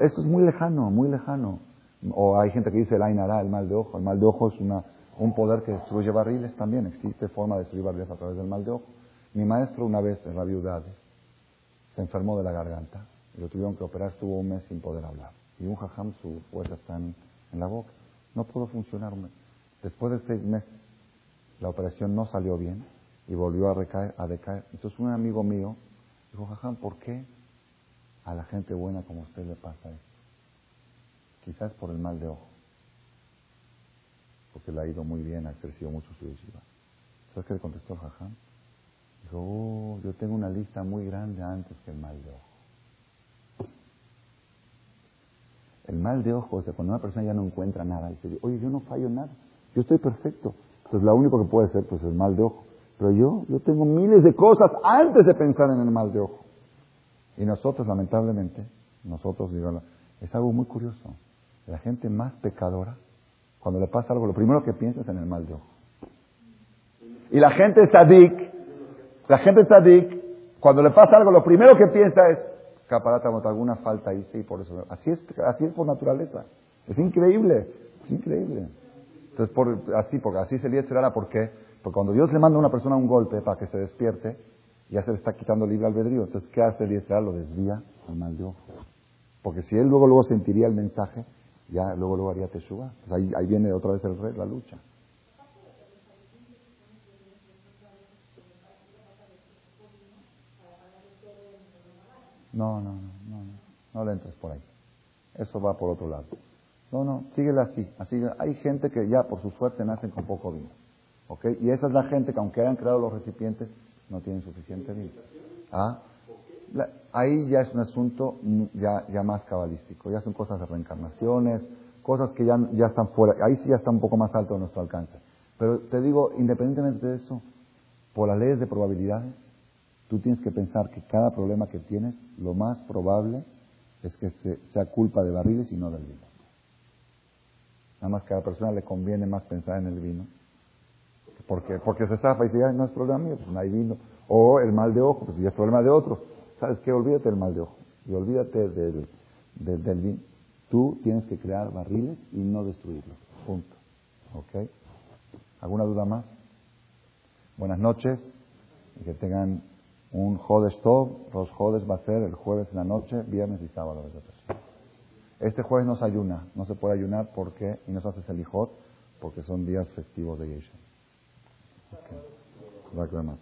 Esto es muy lejano, muy lejano. O hay gente que dice el Ainara, el mal de ojo. El mal de ojo es una, un poder que destruye barriles también. Existe forma de destruir barriles a través del mal de ojo. Mi maestro una vez en la viudades se enfermó de la garganta y lo tuvieron que operar, estuvo un mes sin poder hablar. Y un jajam, su fuerza está en, la boca. No pudo funcionar. Después de seis meses, la operación no salió bien y volvió a, recaer, a decaer. Entonces un amigo mío dijo, jajam, ¿por qué a la gente buena como usted le pasa esto? Quizás por el mal de ojo. Porque le ha ido muy bien, ha crecido mucho su yeshiva. ¿Sabes qué le contestó el? Dijo, oh, yo tengo una lista muy grande antes que el mal de ojo. El mal de ojo, o sea, cuando una persona ya no encuentra nada, dice, oye, yo no fallo nada, yo estoy perfecto. Entonces, lo único que puede ser, pues, es el mal de ojo. Pero yo, yo tengo miles de cosas antes de pensar en el mal de ojo. Y nosotros, lamentablemente, nosotros, digo, es algo muy curioso. La gente más pecadora, cuando le pasa algo, lo primero que piensa es en el mal de ojo. Y la gente tzadik, la gente tzadik, cuando le pasa algo, lo primero que piensa es, caparata, alguna falta hice y por eso. Así es, así es por naturaleza. Es increíble, es increíble. Entonces, por, así, porque así se le ¿por qué? Porque cuando Dios le manda a una persona un golpe para que se despierte, ya se le está quitando libre albedrío. Entonces, ¿qué hace el Lo desvía al mal de ojo. Porque si él luego, luego sentiría el mensaje, ya luego luego haría Teshuvah. ahí, viene otra vez el rey, la lucha. No, no, no, no, no, no le entres por ahí. Eso va por otro lado. No, no, síguela así. así. Hay gente que ya por su suerte nacen con poco vino. ¿Ok? Y esa es la gente que aunque hayan creado los recipientes, no tienen suficiente vino. ¿Ah? Ahí ya es un asunto ya, ya más cabalístico. Ya son cosas de reencarnaciones, cosas que ya, ya están fuera. Ahí sí ya está un poco más alto de nuestro alcance. Pero te digo, independientemente de eso, por las leyes de probabilidades, tú tienes que pensar que cada problema que tienes, lo más probable es que sea culpa de barriles y no del vino. Nada más que a la persona le conviene más pensar en el vino. Porque, porque se zafa y dice, no es problema mío, pues no hay vino. O el mal de ojo, pues ya es problema de otro. ¿Sabes qué? Olvídate del mal de ojo. Y olvídate del, del, vino. Tú tienes que crear barriles y no destruirlos. Punto. ¿Ok? ¿Alguna duda más? Buenas noches y que tengan un Jodes Tov. Los Jodes va a ser el jueves en la noche, viernes y sábado. Este jueves no se ayuna, no se puede ayunar porque, y no se hace Selijot, porque son días festivos de Yesha. Okay.